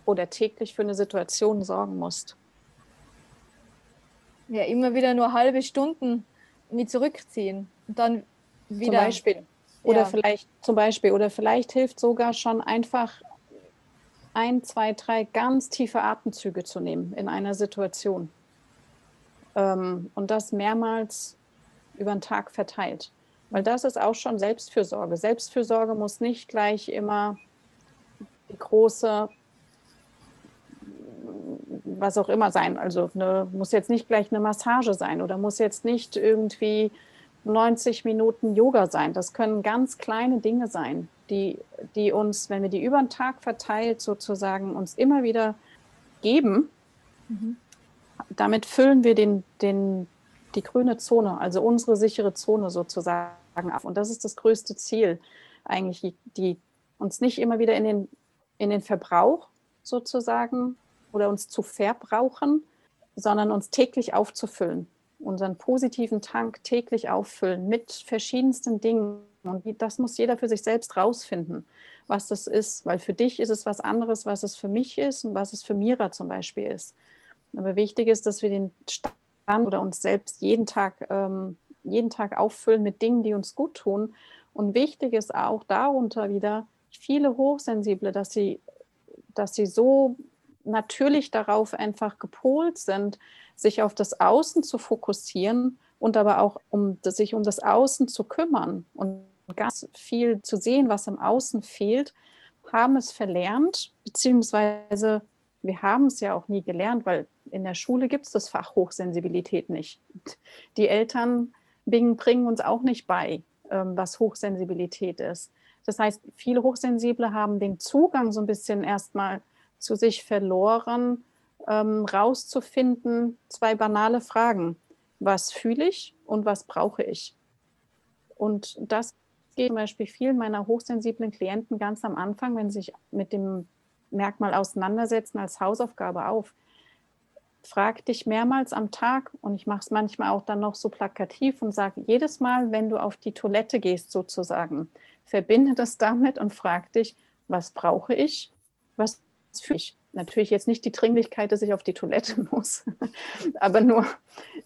oder täglich für eine Situation sorgen musst. Ja, immer wieder nur halbe Stunden mich zurückziehen und dann wieder. Zum Beispiel. Oder ja. vielleicht, zum Beispiel, oder vielleicht hilft sogar schon einfach ein, zwei, drei ganz tiefe Atemzüge zu nehmen in einer Situation. Ähm, und das mehrmals über den Tag verteilt. Weil das ist auch schon Selbstfürsorge. Selbstfürsorge muss nicht gleich immer die große was auch immer sein. Also eine, muss jetzt nicht gleich eine Massage sein oder muss jetzt nicht irgendwie 90 Minuten Yoga sein. Das können ganz kleine Dinge sein, die, die uns, wenn wir die über den Tag verteilt sozusagen uns immer wieder geben. Mhm. Damit füllen wir den, den, die grüne Zone, also unsere sichere Zone sozusagen ab. Und das ist das größte Ziel eigentlich, die, die uns nicht immer wieder in den, in den Verbrauch sozusagen oder uns zu verbrauchen, sondern uns täglich aufzufüllen, unseren positiven Tank täglich auffüllen mit verschiedensten Dingen. Und das muss jeder für sich selbst rausfinden, was das ist. Weil für dich ist es was anderes, was es für mich ist und was es für Mira zum Beispiel ist. Aber wichtig ist, dass wir den Stand oder uns selbst jeden Tag, ähm, jeden Tag auffüllen mit Dingen, die uns gut tun. Und wichtig ist auch darunter wieder viele Hochsensible, dass sie, dass sie so natürlich darauf einfach gepolt sind, sich auf das Außen zu fokussieren und aber auch um sich um das Außen zu kümmern und ganz viel zu sehen, was im Außen fehlt, haben es verlernt, beziehungsweise wir haben es ja auch nie gelernt, weil in der Schule gibt es das Fach Hochsensibilität nicht. Die Eltern bringen uns auch nicht bei, ähm, was Hochsensibilität ist. Das heißt, viele Hochsensible haben den Zugang so ein bisschen erstmal zu sich verloren, ähm, rauszufinden, zwei banale Fragen. Was fühle ich und was brauche ich? Und das geht zum Beispiel vielen meiner hochsensiblen Klienten ganz am Anfang, wenn sie sich mit dem Merkmal auseinandersetzen, als Hausaufgabe auf. frag dich mehrmals am Tag und ich mache es manchmal auch dann noch so plakativ und sage jedes Mal, wenn du auf die Toilette gehst sozusagen, verbinde das damit und frag dich, was brauche ich, was fühle ich. Natürlich jetzt nicht die Dringlichkeit, dass ich auf die Toilette [LAUGHS] muss, aber nur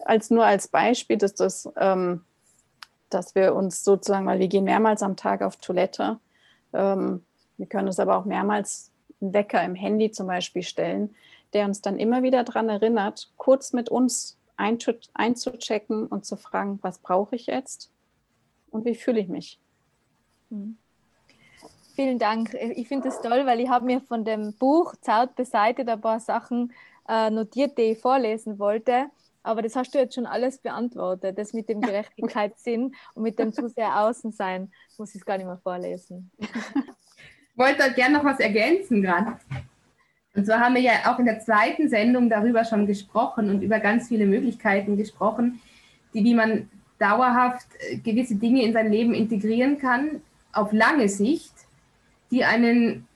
als, nur als Beispiel, dass, das, ähm, dass wir uns sozusagen, weil wir gehen mehrmals am Tag auf Toilette, ähm, wir können uns aber auch mehrmals einen Wecker im Handy zum Beispiel stellen, der uns dann immer wieder daran erinnert, kurz mit uns einzuchecken und zu fragen, was brauche ich jetzt und wie fühle ich mich. Mhm. Vielen Dank. Ich finde es toll, weil ich habe mir von dem Buch Zart beseitigt ein paar Sachen äh, notiert, die ich vorlesen wollte. Aber das hast du jetzt schon alles beantwortet. Das mit dem Gerechtigkeitssinn und mit dem zu sehr Außensein muss ich es gar nicht mehr vorlesen. Ich wollte gerne noch was ergänzen gerade. Und zwar haben wir ja auch in der zweiten Sendung darüber schon gesprochen und über ganz viele Möglichkeiten gesprochen, die, wie man dauerhaft äh, gewisse Dinge in sein Leben integrieren kann, auf lange Sicht, die einen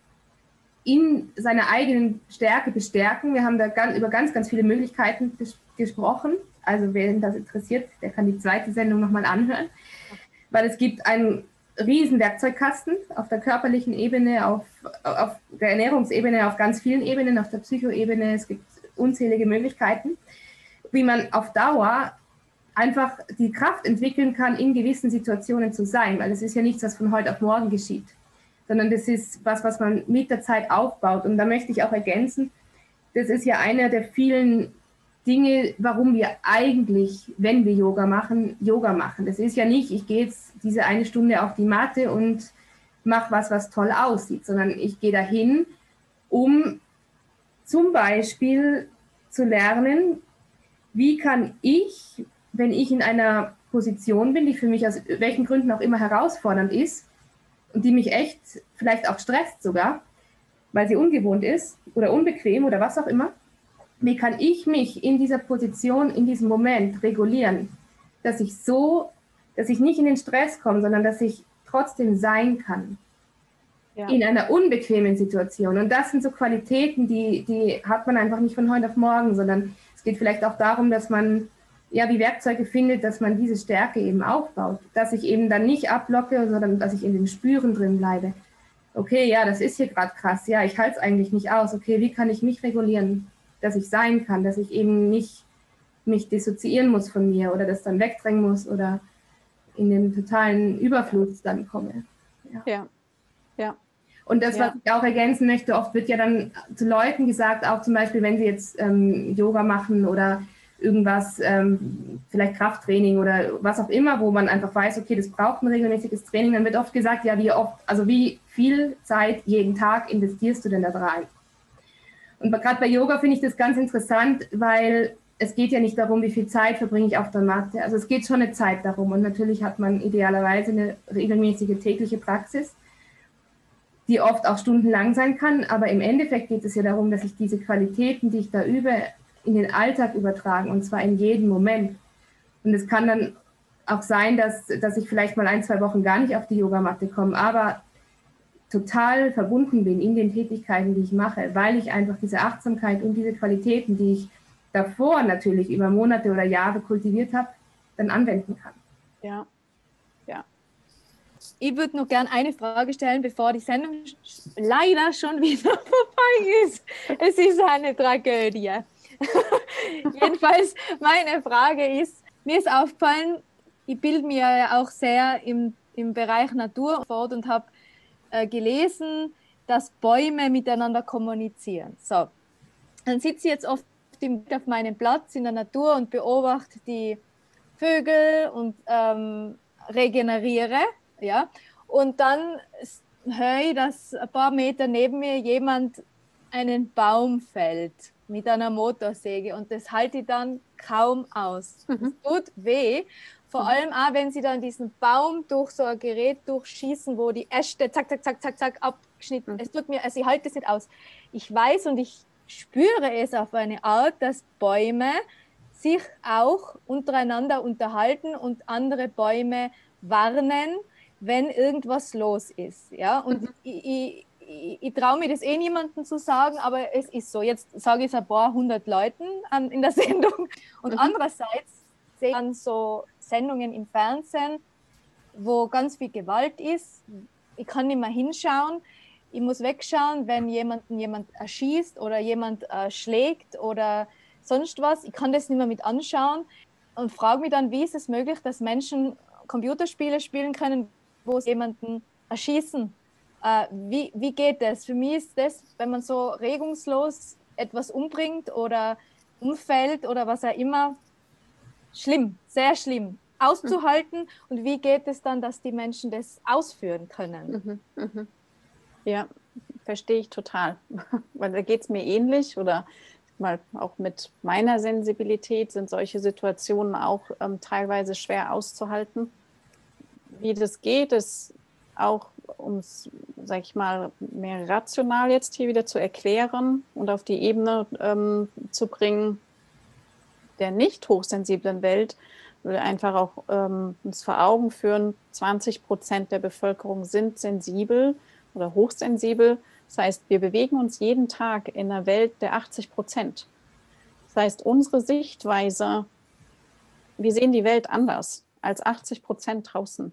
in seiner eigenen Stärke bestärken. Wir haben da ganz, über ganz, ganz viele Möglichkeiten ges gesprochen. Also wer das interessiert, der kann die zweite Sendung nochmal anhören, weil es gibt einen riesen Werkzeugkasten auf der körperlichen Ebene, auf, auf der Ernährungsebene, auf ganz vielen Ebenen, auf der Psychoebene. Es gibt unzählige Möglichkeiten, wie man auf Dauer einfach die Kraft entwickeln kann, in gewissen Situationen zu sein, weil es ist ja nichts, was von heute auf morgen geschieht, sondern das ist was, was man mit der Zeit aufbaut. Und da möchte ich auch ergänzen, das ist ja einer der vielen Dinge, warum wir eigentlich, wenn wir Yoga machen, Yoga machen. Das ist ja nicht, ich gehe jetzt diese eine Stunde auf die Matte und mache was, was toll aussieht, sondern ich gehe dahin, um zum Beispiel zu lernen, wie kann ich, wenn ich in einer Position bin, die für mich aus welchen Gründen auch immer herausfordernd ist und die mich echt vielleicht auch stresst sogar, weil sie ungewohnt ist oder unbequem oder was auch immer, wie kann ich mich in dieser Position, in diesem Moment regulieren, dass ich so, dass ich nicht in den Stress komme, sondern dass ich trotzdem sein kann. Ja. In einer unbequemen Situation. Und das sind so Qualitäten, die, die hat man einfach nicht von heute auf morgen, sondern es geht vielleicht auch darum, dass man ja wie Werkzeuge findet, dass man diese Stärke eben aufbaut. Dass ich eben dann nicht ablocke, sondern dass ich in dem Spüren drin bleibe. Okay, ja, das ist hier gerade krass. Ja, ich halte es eigentlich nicht aus. Okay, wie kann ich mich regulieren? dass ich sein kann, dass ich eben nicht mich dissoziieren muss von mir oder das dann wegdrängen muss oder in den totalen Überfluss dann komme. Ja. ja. ja. Und das, was ich auch ergänzen möchte, oft wird ja dann zu Leuten gesagt, auch zum Beispiel, wenn sie jetzt ähm, Yoga machen oder irgendwas, ähm, vielleicht Krafttraining oder was auch immer, wo man einfach weiß, okay, das braucht ein regelmäßiges Training, dann wird oft gesagt, ja, wie oft, also wie viel Zeit jeden Tag investierst du denn da rein? Und gerade bei Yoga finde ich das ganz interessant, weil es geht ja nicht darum, wie viel Zeit verbringe ich auf der Matte. Also es geht schon eine Zeit darum. Und natürlich hat man idealerweise eine regelmäßige tägliche Praxis, die oft auch stundenlang sein kann. Aber im Endeffekt geht es ja darum, dass ich diese Qualitäten, die ich da übe, in den Alltag übertragen und zwar in jedem Moment. Und es kann dann auch sein, dass, dass ich vielleicht mal ein, zwei Wochen gar nicht auf die Yogamatte komme, aber total verbunden bin in den Tätigkeiten, die ich mache, weil ich einfach diese Achtsamkeit und diese Qualitäten, die ich davor natürlich über Monate oder Jahre kultiviert habe, dann anwenden kann. Ja, ja. Ich würde noch gerne eine Frage stellen, bevor die Sendung leider schon [LAUGHS] wieder vorbei ist. Es ist eine Tragödie. [LAUGHS] Jedenfalls, meine Frage ist, mir ist aufgefallen, ich bilde mir ja auch sehr im, im Bereich Natur fort und habe äh, gelesen, dass Bäume miteinander kommunizieren. So, dann sitze ich jetzt oft auf meinem Platz in der Natur und beobachte die Vögel und ähm, regeneriere, ja, und dann höre ich, dass ein paar Meter neben mir jemand einen Baum fällt mit einer Motorsäge und das halte ich dann kaum aus. Es mhm. tut weh vor mhm. allem auch, wenn sie dann diesen Baum durch so ein Gerät durchschießen, wo die Äste zack, zack, zack, zack, zack abgeschnitten. Mhm. Es tut mir, also ich halte es nicht aus. Ich weiß und ich spüre es auf eine Art, dass Bäume sich auch untereinander unterhalten und andere Bäume warnen, wenn irgendwas los ist. Ja? Und mhm. ich, ich, ich, ich traue mir das eh niemandem zu sagen, aber es ist so. Jetzt sage ich es ein paar hundert Leuten an, in der [LAUGHS] Sendung. Und mhm. andererseits sehe ich dann so Sendungen im Fernsehen, wo ganz viel Gewalt ist. Ich kann nicht mehr hinschauen. Ich muss wegschauen, wenn jemanden jemand erschießt oder jemand äh, schlägt oder sonst was. Ich kann das nicht mehr mit anschauen und frage mich dann, wie ist es möglich, dass Menschen Computerspiele spielen können, wo sie jemanden erschießen. Äh, wie, wie geht das? Für mich ist das, wenn man so regungslos etwas umbringt oder umfällt oder was auch immer, schlimm, sehr schlimm auszuhalten. Mhm. Und wie geht es dann, dass die Menschen das ausführen können? Mhm, mh. Ja, verstehe ich total. [LAUGHS] Weil da geht es mir ähnlich oder mal auch mit meiner Sensibilität sind solche Situationen auch ähm, teilweise schwer auszuhalten. Wie das geht, ist auch, um es, sag ich mal, mehr rational jetzt hier wieder zu erklären und auf die Ebene ähm, zu bringen der nicht hochsensiblen Welt, würde einfach auch ähm, uns vor Augen führen, 20 Prozent der Bevölkerung sind sensibel oder hochsensibel das heißt, wir bewegen uns jeden Tag in einer Welt der 80 Prozent. Das heißt, unsere Sichtweise, wir sehen die Welt anders als 80 Prozent draußen.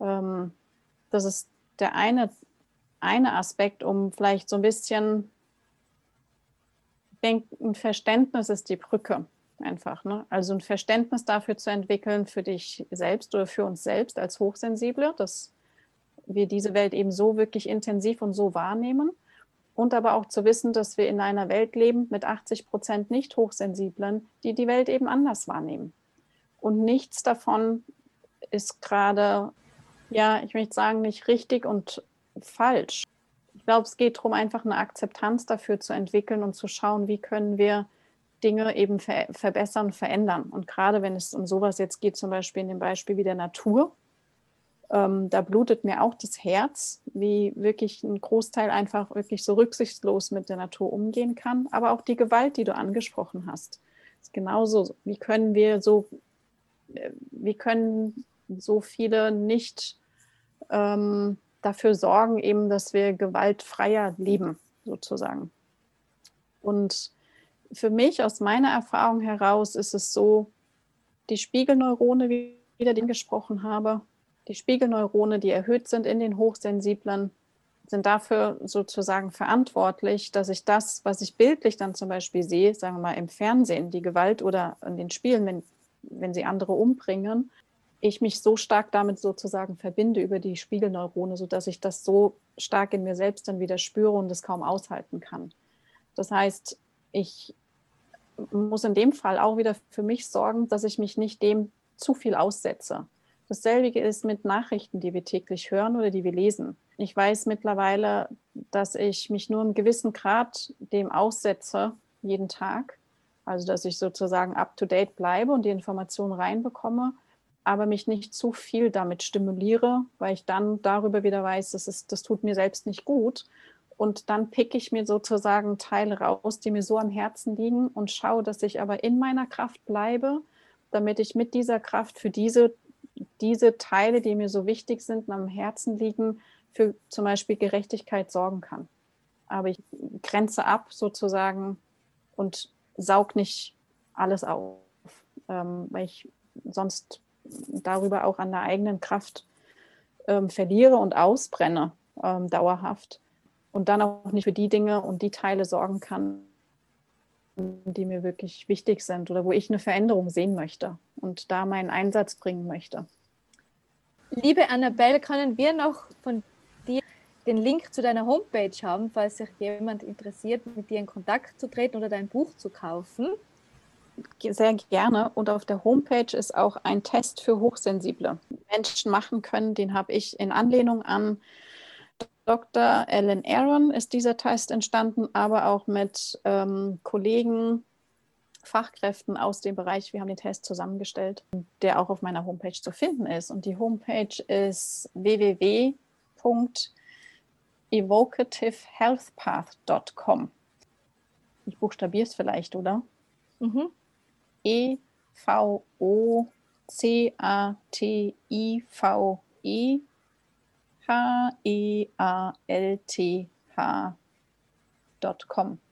Ähm, das ist der eine, eine Aspekt, um vielleicht so ein bisschen, ich denke, ein Verständnis ist die Brücke einfach. Ne? Also ein Verständnis dafür zu entwickeln für dich selbst oder für uns selbst als Hochsensible, das wir diese Welt eben so wirklich intensiv und so wahrnehmen. Und aber auch zu wissen, dass wir in einer Welt leben mit 80 Prozent nicht Hochsensiblen, die die Welt eben anders wahrnehmen. Und nichts davon ist gerade, ja, ich möchte sagen, nicht richtig und falsch. Ich glaube, es geht darum, einfach eine Akzeptanz dafür zu entwickeln und zu schauen, wie können wir Dinge eben ver verbessern, verändern. Und gerade wenn es um sowas jetzt geht, zum Beispiel in dem Beispiel wie der Natur, ähm, da blutet mir auch das Herz, wie wirklich ein Großteil einfach wirklich so rücksichtslos mit der Natur umgehen kann. Aber auch die Gewalt, die du angesprochen hast, ist genauso. Wie können wir so, äh, wie können so viele nicht ähm, dafür sorgen, eben, dass wir gewaltfreier leben, sozusagen. Und für mich aus meiner Erfahrung heraus ist es so, die Spiegelneurone, wie ich wieder gesprochen habe, die Spiegelneurone, die erhöht sind in den Hochsensiblen, sind dafür sozusagen verantwortlich, dass ich das, was ich bildlich dann zum Beispiel sehe, sagen wir mal im Fernsehen, die Gewalt oder in den Spielen, wenn, wenn sie andere umbringen, ich mich so stark damit sozusagen verbinde über die Spiegelneurone, sodass ich das so stark in mir selbst dann wieder spüre und es kaum aushalten kann. Das heißt, ich muss in dem Fall auch wieder für mich sorgen, dass ich mich nicht dem zu viel aussetze. Dasselbe ist mit Nachrichten, die wir täglich hören oder die wir lesen. Ich weiß mittlerweile, dass ich mich nur im gewissen Grad dem aussetze, jeden Tag. Also, dass ich sozusagen up-to-date bleibe und die Informationen reinbekomme, aber mich nicht zu viel damit stimuliere, weil ich dann darüber wieder weiß, das, ist, das tut mir selbst nicht gut. Und dann picke ich mir sozusagen Teile raus, die mir so am Herzen liegen und schaue, dass ich aber in meiner Kraft bleibe, damit ich mit dieser Kraft für diese diese Teile, die mir so wichtig sind und am Herzen liegen, für zum Beispiel Gerechtigkeit sorgen kann. Aber ich grenze ab sozusagen und saug nicht alles auf, ähm, weil ich sonst darüber auch an der eigenen Kraft ähm, verliere und ausbrenne ähm, dauerhaft und dann auch nicht für die Dinge und die Teile sorgen kann, die mir wirklich wichtig sind oder wo ich eine Veränderung sehen möchte und da meinen Einsatz bringen möchte. Liebe Annabelle, können wir noch von dir den Link zu deiner Homepage haben, falls sich jemand interessiert, mit dir in Kontakt zu treten oder dein Buch zu kaufen? Sehr gerne. Und auf der Homepage ist auch ein Test für Hochsensible Menschen machen können. Den habe ich in Anlehnung an Dr. Ellen Aaron ist dieser Test entstanden, aber auch mit ähm, Kollegen, Fachkräften aus dem Bereich. Wir haben den Test zusammengestellt, der auch auf meiner Homepage zu finden ist. Und die Homepage ist www.evocativehealthpath.com. Ich buchstabiere es vielleicht, oder? Mhm. E-V-O-C-A-T-I-V-E H-E-A-L-T-H.com.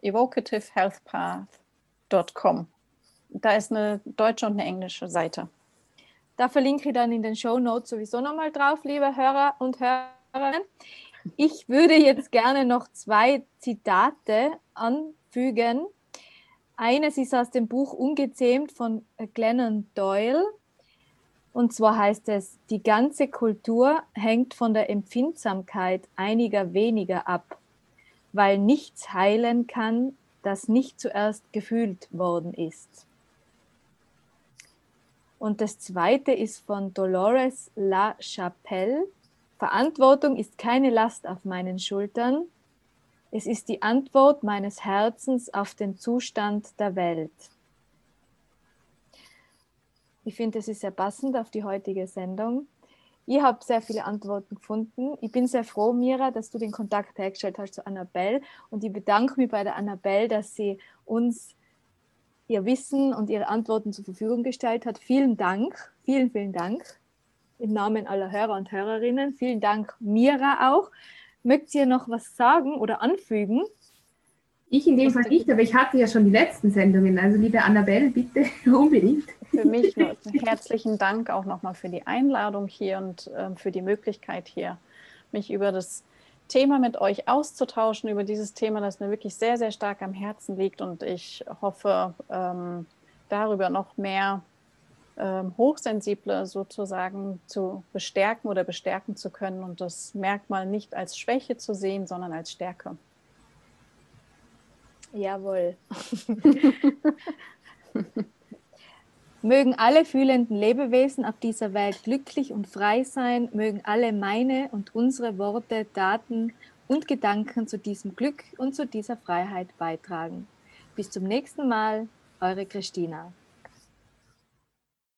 Evocativehealthpath.com. Da ist eine deutsche und eine englische Seite. Da verlinke ich dann in den Show Notes sowieso nochmal drauf, liebe Hörer und Hörerinnen. Ich würde jetzt gerne noch zwei Zitate anfügen. Eines ist aus dem Buch Ungezähmt von Glennon Doyle. Und zwar heißt es, die ganze Kultur hängt von der Empfindsamkeit einiger weniger ab, weil nichts heilen kann, das nicht zuerst gefühlt worden ist. Und das zweite ist von Dolores La Chapelle. Verantwortung ist keine Last auf meinen Schultern. Es ist die Antwort meines Herzens auf den Zustand der Welt. Ich finde, es ist sehr passend auf die heutige Sendung. Ich habe sehr viele Antworten gefunden. Ich bin sehr froh, Mira, dass du den Kontakt hergestellt hast zu Annabelle. Und ich bedanke mich bei der Annabelle, dass sie uns ihr Wissen und ihre Antworten zur Verfügung gestellt hat. Vielen Dank, vielen, vielen Dank im Namen aller Hörer und Hörerinnen. Vielen Dank, Mira auch. Mögt ihr noch was sagen oder anfügen? Ich in dem Fall nicht, aber ich hatte ja schon die letzten Sendungen. Also liebe Annabelle, bitte [LAUGHS] unbedingt. Für mich nur herzlichen Dank auch nochmal für die Einladung hier und äh, für die Möglichkeit hier, mich über das Thema mit euch auszutauschen, über dieses Thema, das mir wirklich sehr, sehr stark am Herzen liegt. Und ich hoffe, ähm, darüber noch mehr ähm, Hochsensible sozusagen zu bestärken oder bestärken zu können und das Merkmal nicht als Schwäche zu sehen, sondern als Stärke. Jawohl. [LAUGHS] mögen alle fühlenden Lebewesen auf dieser Welt glücklich und frei sein, mögen alle meine und unsere Worte, Daten und Gedanken zu diesem Glück und zu dieser Freiheit beitragen. Bis zum nächsten Mal, eure Christina.